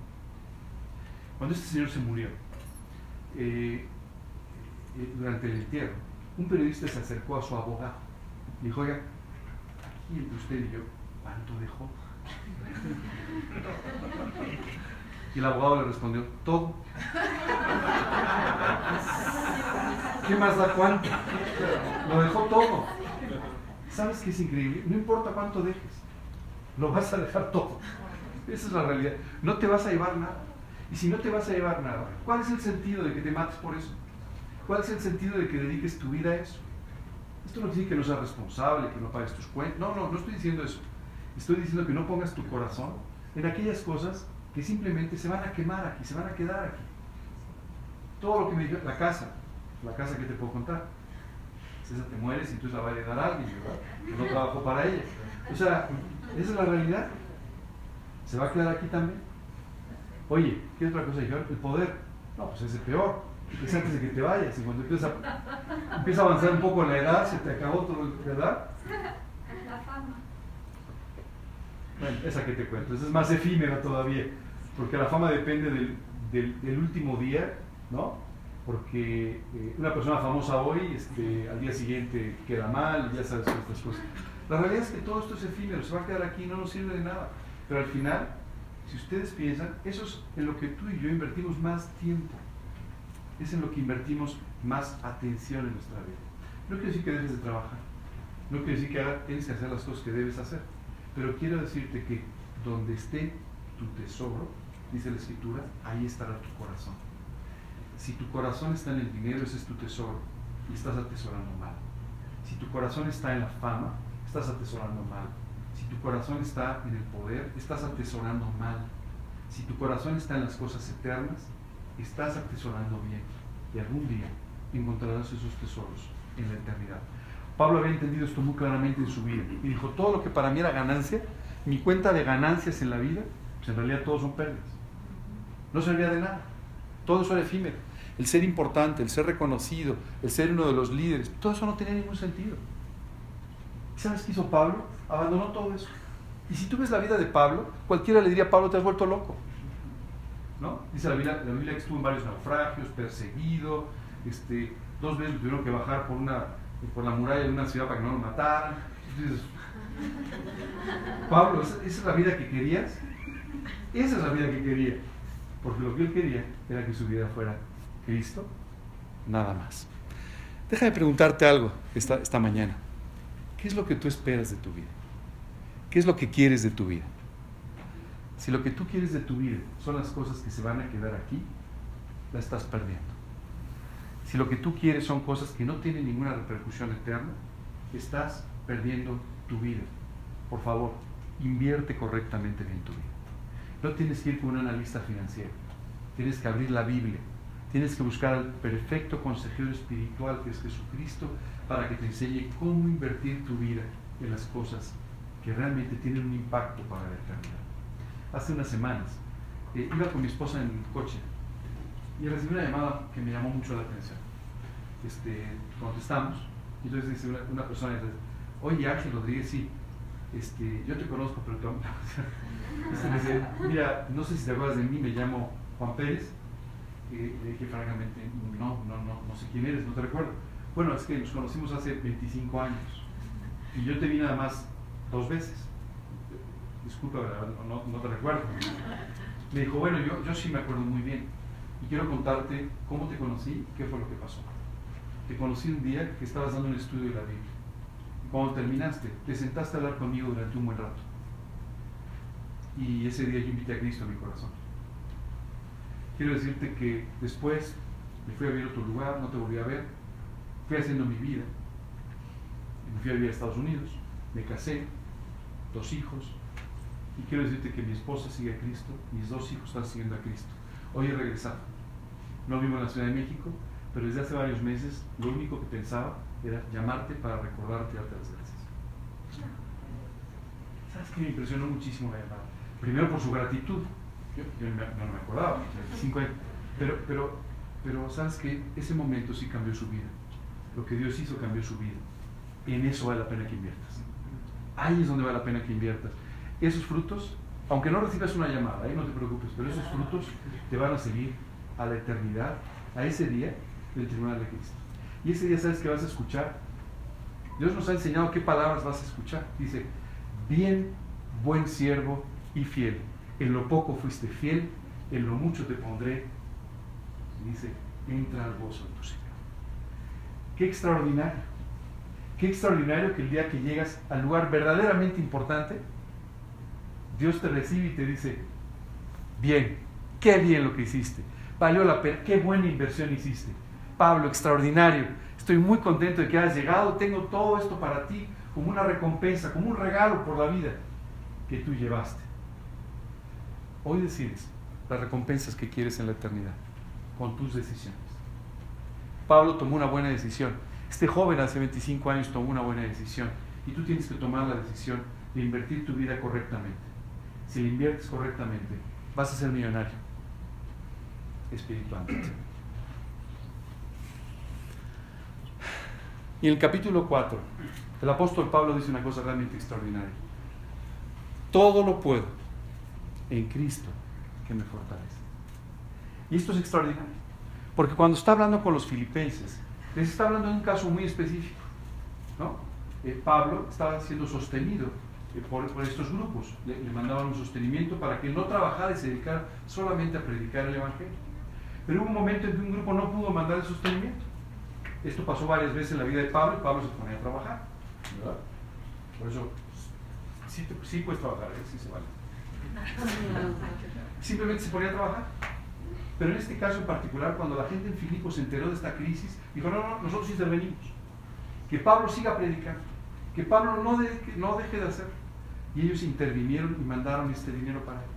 Cuando este señor se murió, eh, eh, durante el entierro, un periodista se acercó a su abogado y dijo, oiga, aquí entre usted y yo, ¿cuánto dejó? Y el abogado le respondió, todo. ¿Qué más da cuánto? Lo dejó todo. ¿Sabes qué es increíble? No importa cuánto dejes, lo vas a dejar todo. Esa es la realidad. No te vas a llevar nada. Y si no te vas a llevar nada, ¿cuál es el sentido de que te mates por eso? ¿Cuál es el sentido de que dediques tu vida a eso? Esto no decir que no seas responsable, que no pagues tus cuentas. No, no, no estoy diciendo eso. Estoy diciendo que no pongas tu corazón en aquellas cosas que simplemente se van a quemar aquí, se van a quedar aquí. Todo lo que me dijo, la casa, la casa que te puedo contar. Esa te mueres y entonces la va a heredar alguien, ¿verdad? Que no trabajó para ella. O sea, esa es la realidad. ¿Se va a quedar aquí también? Oye, ¿qué otra cosa dijeron? El poder. No, pues es el peor. Es antes de que te vayas. Y cuando empieza, empieza a avanzar un poco la edad, se te acabó todo, ¿verdad? La fama. Bueno, esa que te cuento. Esa es más efímera todavía. Porque la fama depende del, del, del último día, ¿no? Porque eh, una persona famosa hoy, este, al día siguiente queda mal, ya sabes estas cosas. La realidad es que todo esto es efímero, se va a quedar aquí, no nos sirve de nada. Pero al final, si ustedes piensan, eso es en lo que tú y yo invertimos más tiempo. Es en lo que invertimos más atención en nuestra vida. No quiere decir que debes de trabajar. No quiere decir que ahora tienes que hacer las cosas que debes hacer. Pero quiero decirte que donde esté tu tesoro, dice la escritura, ahí estará tu corazón. Si tu corazón está en el dinero, ese es tu tesoro y estás atesorando mal. Si tu corazón está en la fama, estás atesorando mal. Si tu corazón está en el poder, estás atesorando mal. Si tu corazón está en las cosas eternas, estás atesorando bien. Y algún día encontrarás esos tesoros en la eternidad. Pablo había entendido esto muy claramente en su vida y dijo, todo lo que para mí era ganancia, mi cuenta de ganancias en la vida, pues en realidad todos son pérdidas. No servía de nada. Todo eso era efímero. El ser importante, el ser reconocido, el ser uno de los líderes, todo eso no tenía ningún sentido. ¿Sabes qué hizo Pablo? Abandonó todo eso. Y si tú ves la vida de Pablo, cualquiera le diría, Pablo, te has vuelto loco. ¿No? Dice la Biblia, la que estuvo en varios naufragios, perseguido, este, dos veces tuvieron que bajar por, una, por la muralla de una ciudad para que no lo mataran. Pablo, ¿esa, ¿esa es la vida que querías? Esa es la vida que quería. Porque lo que él quería era que su vida fuera Cristo, nada más. Déjame preguntarte algo esta, esta mañana. ¿Qué es lo que tú esperas de tu vida? ¿Qué es lo que quieres de tu vida? Si lo que tú quieres de tu vida son las cosas que se van a quedar aquí, la estás perdiendo. Si lo que tú quieres son cosas que no tienen ninguna repercusión eterna, estás perdiendo tu vida. Por favor, invierte correctamente en tu vida. No tienes que ir con un analista financiero. Tienes que abrir la Biblia. Tienes que buscar al perfecto consejero espiritual que es Jesucristo para que te enseñe cómo invertir tu vida en las cosas que realmente tienen un impacto para la eternidad. Hace unas semanas eh, iba con mi esposa en el coche y recibí una llamada que me llamó mucho la atención. Este, contestamos y entonces dice una, una persona, dice, oye Ángel Rodríguez, sí, este, yo te conozco, pero tú... Mira, no sé si te acuerdas de mí, me llamo Juan Pérez. Eh, le dije francamente, no, no, no, no sé quién eres, no te recuerdo. Bueno, es que nos conocimos hace 25 años y yo te vi nada más dos veces. Disculpa, no, no te recuerdo. Me dijo, bueno, yo, yo sí me acuerdo muy bien y quiero contarte cómo te conocí y qué fue lo que pasó. Te conocí un día que estabas dando un estudio de la Biblia. Y cuando terminaste, te sentaste a hablar conmigo durante un buen rato. Y ese día yo invité a Cristo a mi corazón. Quiero decirte que después me fui a vivir a otro lugar, no te volví a ver, fui haciendo mi vida. Me fui a vivir a Estados Unidos, me casé, dos hijos, y quiero decirte que mi esposa sigue a Cristo, mis dos hijos están siguiendo a Cristo. Hoy he regresado. No vivo en la Ciudad de México, pero desde hace varios meses lo único que pensaba era llamarte para recordarte y darte las gracias. ¿Sabes qué me impresionó muchísimo la llamada? Primero por su gratitud. Yo, yo no, me, no me acordaba, 25 años. Pero, pero, pero, ¿sabes qué? Ese momento sí cambió su vida. Lo que Dios hizo cambió su vida. En eso vale la pena que inviertas. Ahí es donde vale la pena que inviertas. Esos frutos, aunque no recibas una llamada, ahí no te preocupes, pero esos frutos te van a seguir a la eternidad, a ese día del tribunal de Cristo. Y ese día sabes que vas a escuchar. Dios nos ha enseñado qué palabras vas a escuchar. Dice, bien, buen siervo y fiel. En lo poco fuiste fiel, en lo mucho te pondré. Dice, entra al gozo de tu Señor. Qué extraordinario. Qué extraordinario que el día que llegas al lugar verdaderamente importante, Dios te recibe y te dice, bien, qué bien lo que hiciste, valió la pena, qué buena inversión hiciste. Pablo, extraordinario, estoy muy contento de que hayas llegado, tengo todo esto para ti como una recompensa, como un regalo por la vida que tú llevaste. Hoy decides las recompensas que quieres en la eternidad con tus decisiones. Pablo tomó una buena decisión. Este joven hace 25 años tomó una buena decisión y tú tienes que tomar la decisión de invertir tu vida correctamente. Si la inviertes correctamente, vas a ser millonario espiritualmente. Y en el capítulo 4, el apóstol Pablo dice una cosa realmente extraordinaria. Todo lo puedo en Cristo que me fortalece. Y esto es extraordinario. Porque cuando está hablando con los filipenses, les está hablando de un caso muy específico. ¿no? Eh, Pablo estaba siendo sostenido eh, por, estos grupos. Le, mandaban un sostenimiento para que no trabajara y se dedicara solamente a predicar el Evangelio. Pero hubo un momento en que un grupo no pudo mandar el sostenimiento. Esto pasó varias veces en la vida de Pablo y Pablo se ponía a trabajar. Por eso, sí puedes trabajar, ¿eh? sí se vale. Simplemente se ponía a trabajar. Pero en este caso en particular, cuando la gente en Filipo se enteró de esta crisis, dijo, no, no, nosotros intervenimos. Que Pablo siga predicando. Que Pablo no, no deje de hacer. Y ellos intervinieron y mandaron este dinero para él.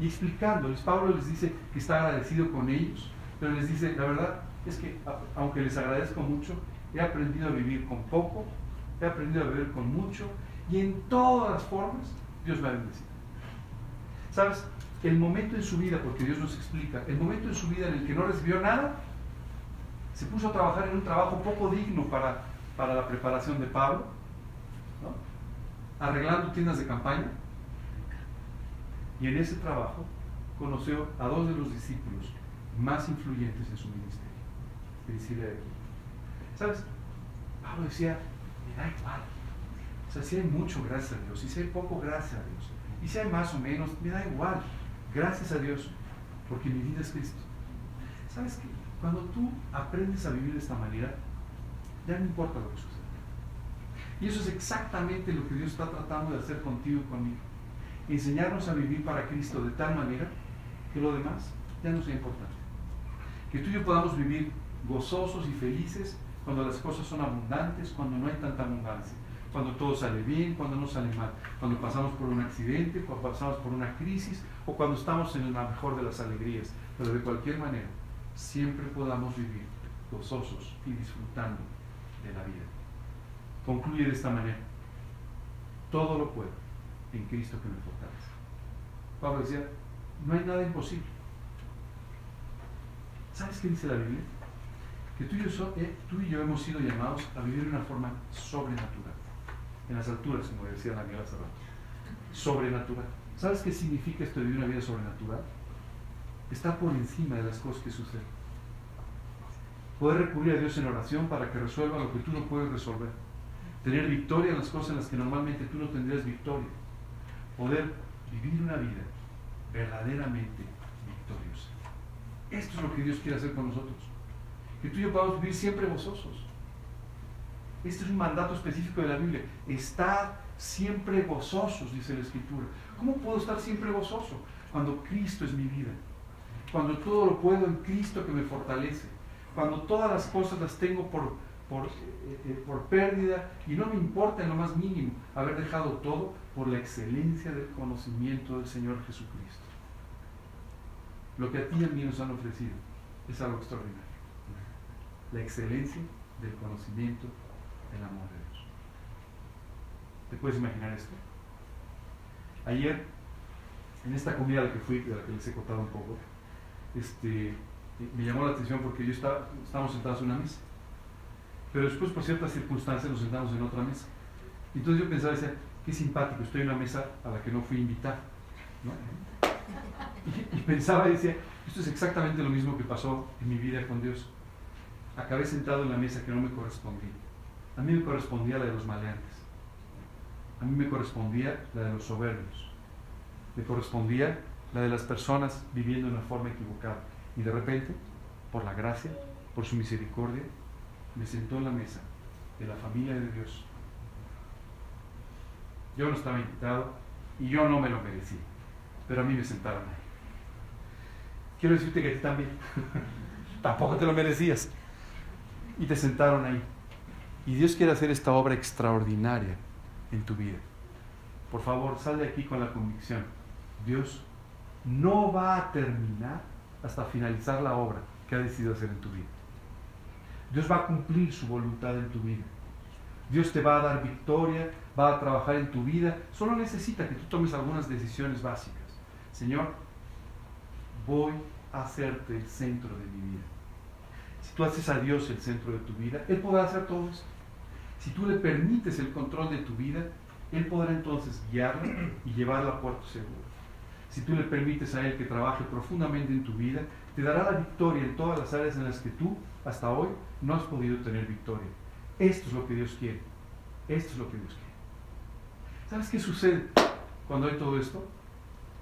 Y explicándoles, Pablo les dice que está agradecido con ellos, pero les dice, la verdad es que aunque les agradezco mucho, he aprendido a vivir con poco, he aprendido a vivir con mucho, y en todas las formas Dios me ha bendecido. ¿Sabes? El momento en su vida, porque Dios nos explica, el momento en su vida en el que no recibió nada, se puso a trabajar en un trabajo poco digno para, para la preparación de Pablo, arreglando tiendas de campaña, y en ese trabajo conoció a dos de los discípulos más influyentes en su ministerio, Priscila aquí. ¿Sabes? Pablo decía, me da igual. O sea, si hay mucho, gracias a Dios. Y si hay poco, gracias a Dios. Y si hay más o menos, me da igual. Gracias a Dios. Porque mi vida es Cristo. ¿Sabes qué? Cuando tú aprendes a vivir de esta manera, ya no importa lo que suceda. Y eso es exactamente lo que Dios está tratando de hacer contigo y conmigo enseñarnos a vivir para Cristo de tal manera que lo demás ya no sea importante. Que tú y yo podamos vivir gozosos y felices cuando las cosas son abundantes, cuando no hay tanta abundancia, cuando todo sale bien, cuando no sale mal, cuando pasamos por un accidente, cuando pasamos por una crisis o cuando estamos en la mejor de las alegrías. Pero de cualquier manera, siempre podamos vivir gozosos y disfrutando de la vida. Concluye de esta manera. Todo lo puedo en Cristo que me fortalece. Pablo decía, no hay nada imposible. ¿Sabes qué dice la Biblia? Que tú y, yo, eh, tú y yo hemos sido llamados a vivir de una forma sobrenatural. En las alturas, como decía amiga hace Sobrenatural. ¿Sabes qué significa esto de vivir una vida sobrenatural? Estar por encima de las cosas que suceden. Poder recurrir a Dios en oración para que resuelva lo que tú no puedes resolver. Tener victoria en las cosas en las que normalmente tú no tendrías victoria poder vivir una vida verdaderamente victoriosa. Esto es lo que Dios quiere hacer con nosotros. Que tú y yo podamos vivir siempre gozosos. Este es un mandato específico de la Biblia. Estar siempre gozosos, dice la Escritura. ¿Cómo puedo estar siempre gozoso? Cuando Cristo es mi vida. Cuando todo lo puedo en Cristo que me fortalece. Cuando todas las cosas las tengo por, por, eh, eh, por pérdida y no me importa en lo más mínimo haber dejado todo por la excelencia del conocimiento del Señor Jesucristo. Lo que a ti y a mí nos han ofrecido es algo extraordinario. La excelencia del conocimiento del amor de Dios. ¿Te puedes imaginar esto? Ayer, en esta comida a la que fui, de la que les he contado un poco, este, me llamó la atención porque yo estaba, estábamos sentados en una mesa. Pero después, por ciertas circunstancias, nos sentamos en otra mesa. Entonces yo pensaba, decía, qué simpático, estoy en una mesa a la que no fui invitado. Y, pensaba y decía, esto es exactamente lo mismo que pasó en mi vida con Dios. Acabé sentado en la mesa que no me correspondía. A mí me correspondía la de los maleantes. A mí me correspondía la de los soberbios. Me correspondía la de las personas viviendo de una forma equivocada. Y de repente, por la gracia, por su misericordia, me sentó en la mesa de la familia de Dios. Yo no estaba invitado y yo no me lo merecí, pero a mí me sentaron ahí. Quiero decirte que a ti también. Tampoco te lo merecías. Y te sentaron ahí. Y Dios quiere hacer esta obra extraordinaria en tu vida. Por favor, sal de aquí con la convicción. Dios no va a terminar hasta finalizar la obra que ha decidido hacer en tu vida. Dios va a cumplir su voluntad en tu vida. Dios te va a dar victoria, va a trabajar en tu vida. Solo necesita que tú tomes algunas decisiones básicas. Señor, voy a hacerte el centro de mi vida. Si tú haces a Dios el centro de tu vida, Él podrá hacer todo esto. Si tú le permites el control de tu vida, Él podrá entonces guiarla y llevarla a puerto seguro. Si tú le permites a Él que trabaje profundamente en tu vida, te dará la victoria en todas las áreas en las que tú hasta hoy no has podido tener victoria. Esto es lo que Dios quiere. Esto es lo que Dios quiere. ¿Sabes qué sucede cuando hay todo esto?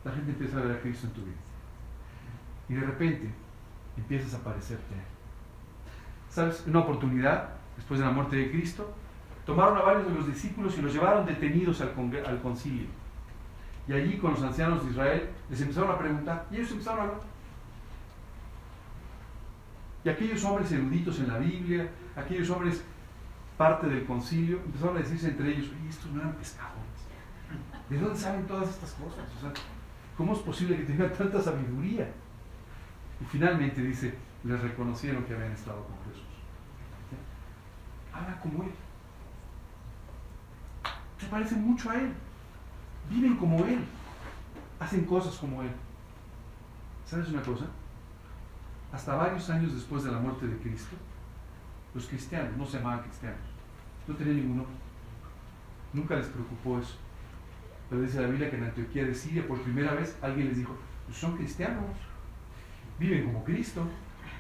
La gente empieza a ver a Cristo en tu vida. Y de repente empiezas a parecerte a Él. ¿Sabes? Una oportunidad, después de la muerte de Cristo, tomaron a varios de los discípulos y los llevaron detenidos al, al concilio. Y allí con los ancianos de Israel les empezaron a preguntar y ellos empezaron a hablar. Y aquellos hombres eruditos en la Biblia, aquellos hombres parte del concilio, empezaron a decirse entre ellos, oye, estos no eran pescadores. ¿De dónde saben todas estas cosas? ¿cómo es posible que tengan tanta sabiduría? Y finalmente dice, les reconocieron que habían estado con Jesús. Hablan como Él. Se parecen mucho a Él. Viven como Él. Hacen cosas como Él. ¿Sabes una cosa? Hasta varios años después de la muerte de Cristo, los cristianos no se llamaban cristianos. No tenían ninguno. Nunca les preocupó eso. Pero dice la Biblia que en Antioquía de Siria por primera vez alguien les dijo, pues son cristianos, viven como Cristo,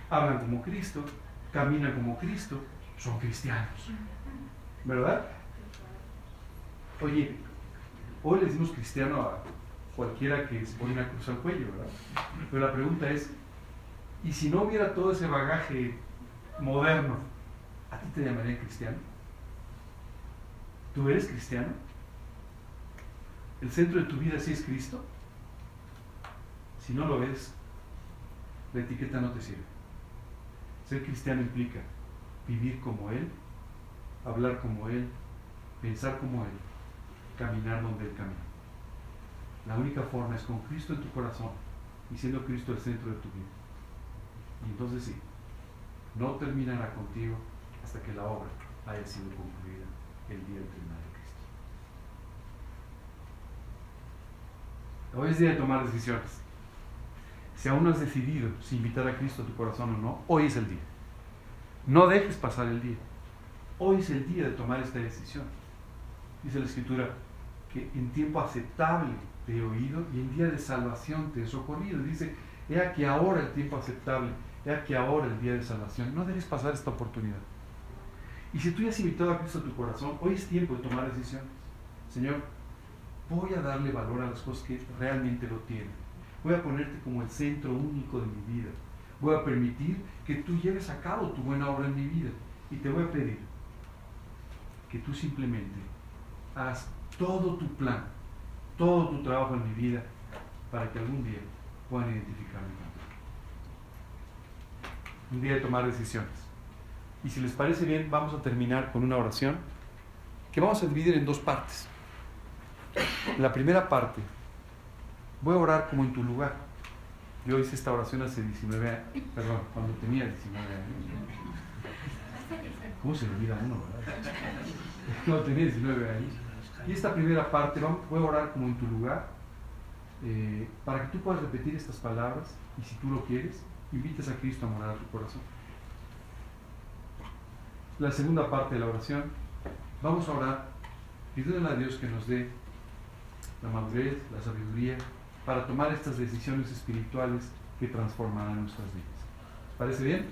hablan como Cristo, caminan como Cristo, son cristianos. ¿Verdad? Oye, hoy le decimos cristiano a cualquiera que se pone una cruz al cuello, ¿verdad? Pero la pregunta es, ¿y si no hubiera todo ese bagaje moderno, ¿a ti te llamarían cristiano? ¿Tú eres cristiano? ¿El centro de tu vida sí es Cristo? Si no lo ves, la etiqueta no te sirve. Ser cristiano implica vivir como Él, hablar como Él, pensar como Él, caminar donde Él camina. La única forma es con Cristo en tu corazón y siendo Cristo el centro de tu vida. Y entonces sí, no terminará contigo hasta que la obra haya sido concluida el día del tribunal de Cristo. Hoy es día de tomar decisiones. Si aún no has decidido si invitar a Cristo a tu corazón o no, hoy es el día. No dejes pasar el día. Hoy es el día de tomar esta decisión. Dice la Escritura que en tiempo aceptable te he oído y en día de salvación te he socorrido. Dice, he aquí ahora el tiempo aceptable, he aquí ahora el día de salvación. No dejes pasar esta oportunidad. Y si tú ya has invitado a Cristo a tu corazón, hoy es tiempo de tomar decisiones. Señor, voy a darle valor a las cosas que realmente lo tienen. Voy a ponerte como el centro único de mi vida. Voy a permitir que tú lleves a cabo tu buena obra en mi vida. Y te voy a pedir que tú simplemente hagas todo tu plan, todo tu trabajo en mi vida para que algún día puedan identificarme contigo. Un día de tomar decisiones. Y si les parece bien, vamos a terminar con una oración que vamos a dividir en dos partes. La primera parte, voy a orar como en tu lugar. Yo hice esta oración hace 19 años, perdón, cuando tenía 19 años. ¿Cómo se le olvida uno, verdad? Cuando tenía 19 años. Y esta primera parte, voy a orar como en tu lugar, eh, para que tú puedas repetir estas palabras y si tú lo quieres, invites a Cristo a morar a tu corazón. La segunda parte de la oración, vamos a orar pidiéndole a Dios que nos dé la madurez, la sabiduría, para tomar estas decisiones espirituales que transformarán nuestras vidas. ¿Parece bien?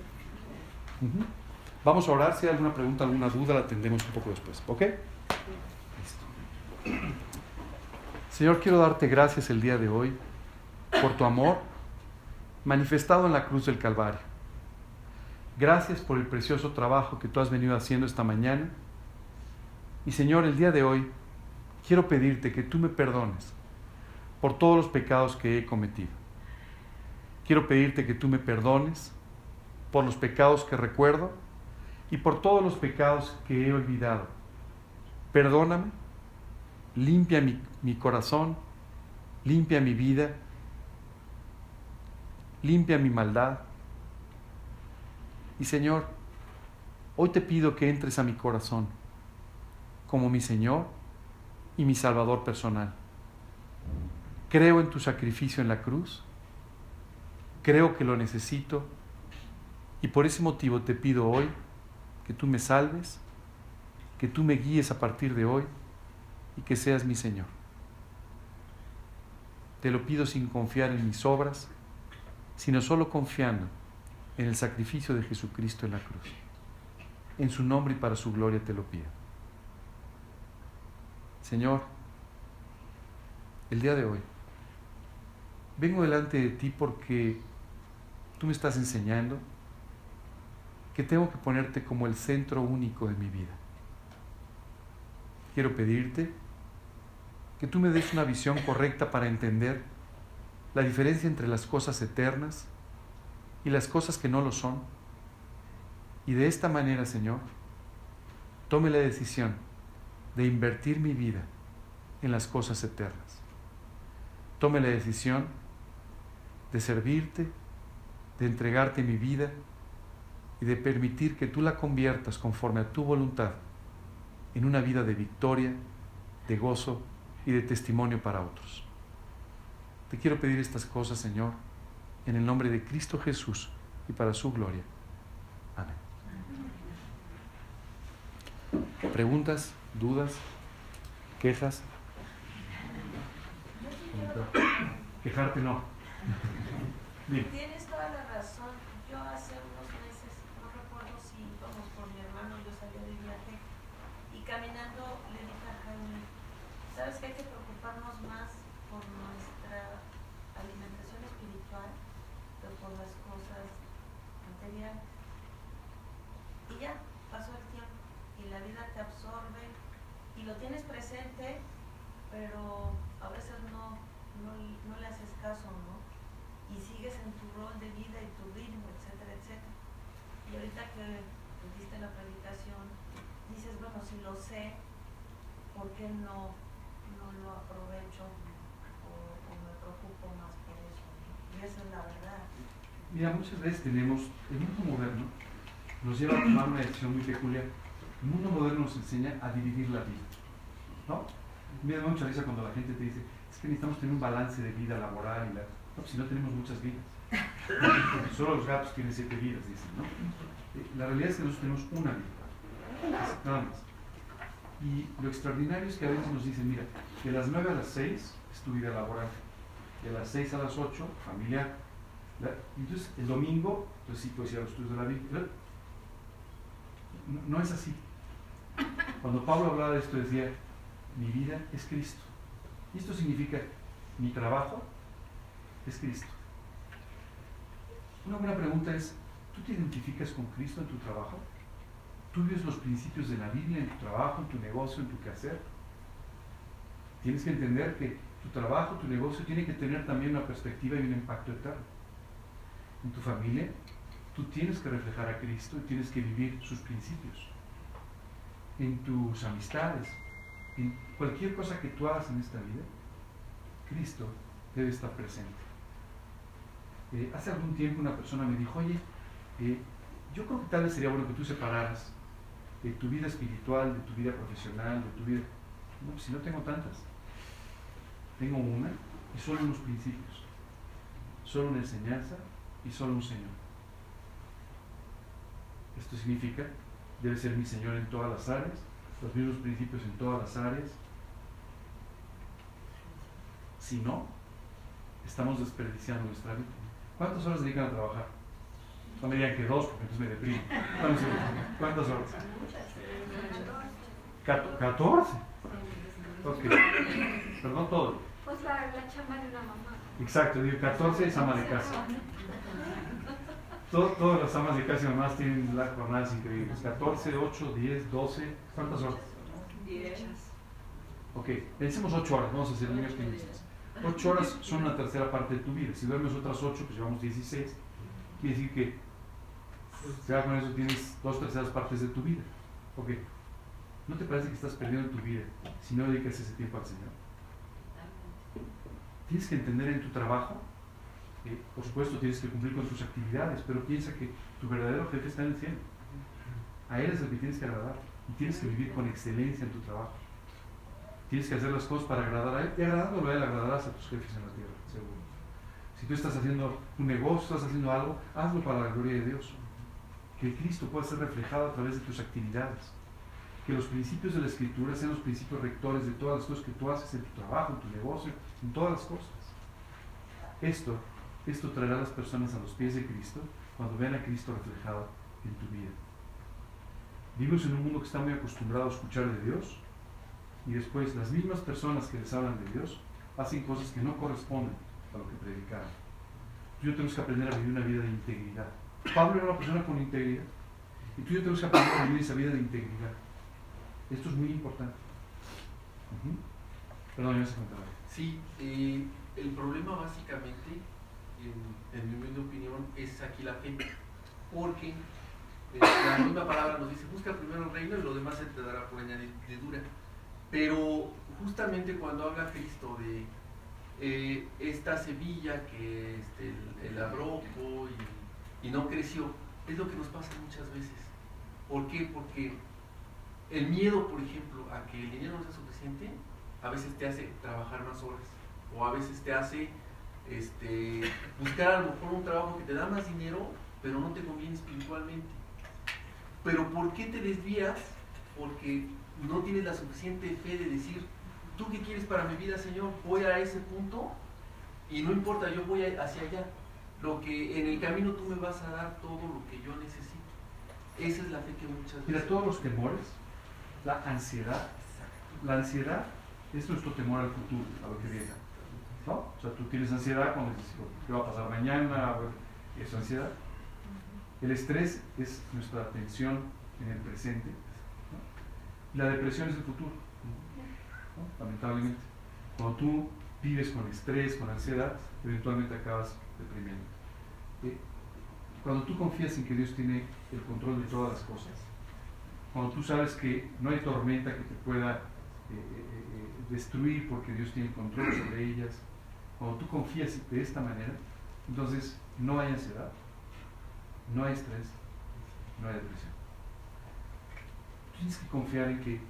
Vamos a orar. Si hay alguna pregunta, alguna duda, la atendemos un poco después. ¿Ok? Señor, quiero darte gracias el día de hoy por tu amor manifestado en la cruz del Calvario. Gracias por el precioso trabajo que tú has venido haciendo esta mañana. Y Señor, el día de hoy quiero pedirte que tú me perdones por todos los pecados que he cometido. Quiero pedirte que tú me perdones por los pecados que recuerdo y por todos los pecados que he olvidado. Perdóname, limpia mi, mi corazón, limpia mi vida, limpia mi maldad. Y Señor, hoy te pido que entres a mi corazón como mi Señor y mi Salvador personal. Creo en tu sacrificio en la cruz, creo que lo necesito y por ese motivo te pido hoy que tú me salves, que tú me guíes a partir de hoy y que seas mi Señor. Te lo pido sin confiar en mis obras, sino solo confiando en el sacrificio de Jesucristo en la cruz. En su nombre y para su gloria te lo pido. Señor, el día de hoy vengo delante de ti porque tú me estás enseñando que tengo que ponerte como el centro único de mi vida. Quiero pedirte que tú me des una visión correcta para entender la diferencia entre las cosas eternas y las cosas que no lo son. Y de esta manera, Señor, tome la decisión de invertir mi vida en las cosas eternas. Tome la decisión de servirte, de entregarte mi vida y de permitir que tú la conviertas conforme a tu voluntad en una vida de victoria, de gozo y de testimonio para otros. Te quiero pedir estas cosas, Señor, en el nombre de Cristo Jesús y para su gloria. Amén. ¿Preguntas? ¿Dudas? ¿Quejas? Quejarte no toda la razón. Yo hace unos meses, no recuerdo si íbamos por mi hermano, yo salía de viaje y caminando le dije a Jaime, ¿sabes que hay que preocuparnos más por nuestra alimentación espiritual que por las cosas materiales? Y ya, pasó el tiempo y la vida te absorbe y lo tienes presente, pero a veces no, no, no le haces caso, ¿no? y sigues en tu rol de vida y tu ritmo, etcétera, etcétera. Y ahorita que diste la predicación, dices, bueno, si lo sé, ¿por qué no, no lo aprovecho o, me preocupo más por eso? Y esa es la verdad. Mira, muchas veces tenemos, el mundo moderno nos lleva a tomar una decisión muy peculiar. El mundo moderno nos enseña a dividir la vida. ¿No? Me da mucha risa cuando la gente te dice, es que necesitamos tener un balance de vida laboral y la no, si no tenemos muchas vidas. Solo los gatos tienen siete vidas, dicen, ¿no? Eh, la realidad es que nosotros tenemos una vida, nada más. Y lo extraordinario es que a veces nos dicen, mira, de las 9 a las 6 es tu vida laboral, de las 6 a las 8 familiar. entonces, el domingo, pues sí puedes ir a los estudios de la Biblia. No, no es así. Cuando Pablo hablaba de esto decía, mi vida es Cristo. Y esto significa mi trabajo es Cristo. Una buena pregunta es, ¿tú te identificas con Cristo en tu trabajo? ¿Tú vives los principios de la Biblia en tu trabajo, en tu negocio, en tu quehacer? Tienes que entender que tu trabajo, tu negocio tiene que tener también una perspectiva y un impacto eterno. En tu familia, tú tienes que reflejar a Cristo y tienes que vivir sus principios. En tus amistades, en cualquier cosa que tú hagas en esta vida, Cristo debe estar presente. Eh, hace algún tiempo una persona me dijo, oye, eh, yo creo que tal vez sería bueno que tú separaras de tu vida espiritual, de tu vida profesional, de tu vida... No, si no tengo tantas. Tengo una y solo unos principios. Solo una enseñanza y solo un Señor. Esto significa, debe ser mi Señor en todas las áreas, los mismos principios en todas las áreas. Si no, estamos desperdiciando nuestra vida. ¿Cuántas horas dedican a trabajar? No me digan que dos, porque entonces me deprimo. ¿Cuántas horas? ¿14? Ok. Perdón todo. Pues la, la chamba de una mamá. Exacto, digo 14 es ama de casa. todas las amas de casa y mamás tienen las jornadas increíbles. 14, 8, 10, 12. ¿Cuántas horas? 10. Ok, pensemos 8 horas, vamos a ser muy optimistas. 8 horas son una tercera parte de tu vida. Si duermes otras 8, pues llevamos 16. Quiere decir que, ya con eso tienes dos terceras partes de tu vida. Ok, ¿no te parece que estás perdiendo tu vida si no dedicas ese tiempo al Señor? Tienes que entender en tu trabajo, eh, por supuesto tienes que cumplir con tus actividades, pero piensa que tu verdadero jefe está en el cielo. A él es el que tienes que agradar y tienes que vivir con excelencia en tu trabajo. Tienes que hacer las cosas para agradar a él y agradándolo a él agradarás a tus jefes en la tierra, seguro. Si tú estás haciendo un negocio, estás haciendo algo, hazlo para la gloria de Dios. Que Cristo pueda ser reflejado a través de tus actividades. Que los principios de la Escritura sean los principios rectores de todas las cosas que tú haces en tu trabajo, en tu negocio, en todas las cosas. Esto, esto traerá a las personas a los pies de Cristo cuando vean a Cristo reflejado en tu vida. Vivimos en un mundo que está muy acostumbrado a escuchar de Dios y después las mismas personas que les hablan de Dios hacen cosas que no corresponden a lo que predicaron. Yo tenemos que aprender a vivir una vida de integridad. Pablo era una persona con integridad y tú y yo tenemos que aprender a vivir esa vida de integridad. Esto es muy importante. Perdón, yo se. Sí, eh, el problema básicamente, en, mi opinión, es aquí la fe. Porque eh, la misma palabra nos dice, busca primero el reino y lo demás se te dará por añadidura. Pero justamente cuando habla Cristo de eh, esta semilla que este, el, el abrojo y, y, no creció, es lo que nos pasa muchas veces. ¿Por qué? Porque el miedo, por ejemplo, a que el dinero no sea suficiente, a veces te hace trabajar más horas. O a veces te hace este, buscar a lo mejor un trabajo que te da más dinero, pero no te conviene espiritualmente. Pero ¿por qué te desvías? Porque no tienes la suficiente fe de decir, ¿tú qué quieres para mi vida, Señor? Voy a ese punto y no importa, yo voy hacia allá. Lo que en el camino tú me vas a dar todo lo que yo necesito. Esa es la fe que muchas veces... Mira, todos los temores, la ansiedad, la ansiedad es nuestro temor al futuro, a lo que viene. ¿No? O sea, tú tienes ansiedad cuando dices, ¿qué va a pasar mañana? Eso es ansiedad. El estrés es nuestra atención en el presente. la depresión es el futuro. ¿no? Lamentablemente. Cuando tú vives con estrés, con ansiedad, eventualmente acabas deprimiendo. Eh, cuando tú confías en que Dios tiene el control de todas las cosas, cuando tú sabes que no hay tormenta que te pueda eh, eh, destruir porque Dios tiene control sobre ellas, cuando tú confías de esta manera, entonces no hay ansiedad, no hay estrés, no hay depresión. Tienes que confiar en que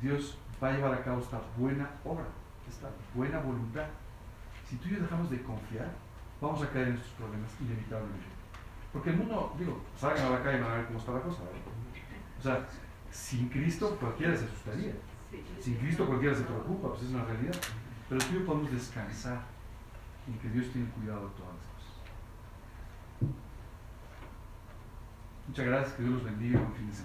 Dios va a llevar a cabo esta buena obra, esta buena voluntad. Si tú y yo dejamos de confiar, vamos a caer en estos problemas inevitablemente. Porque el mundo, digo, salgan a la calle y van a ver cómo está la cosa. ¿verdad? O sea, sin Cristo cualquiera se asustaría. Sin Cristo cualquiera se preocupa, pues es una realidad. Pero tú y yo podemos descansar en que Dios tiene cuidado de todas las cosas. Muchas gracias, que Dios los bendiga. Buen fin de semana.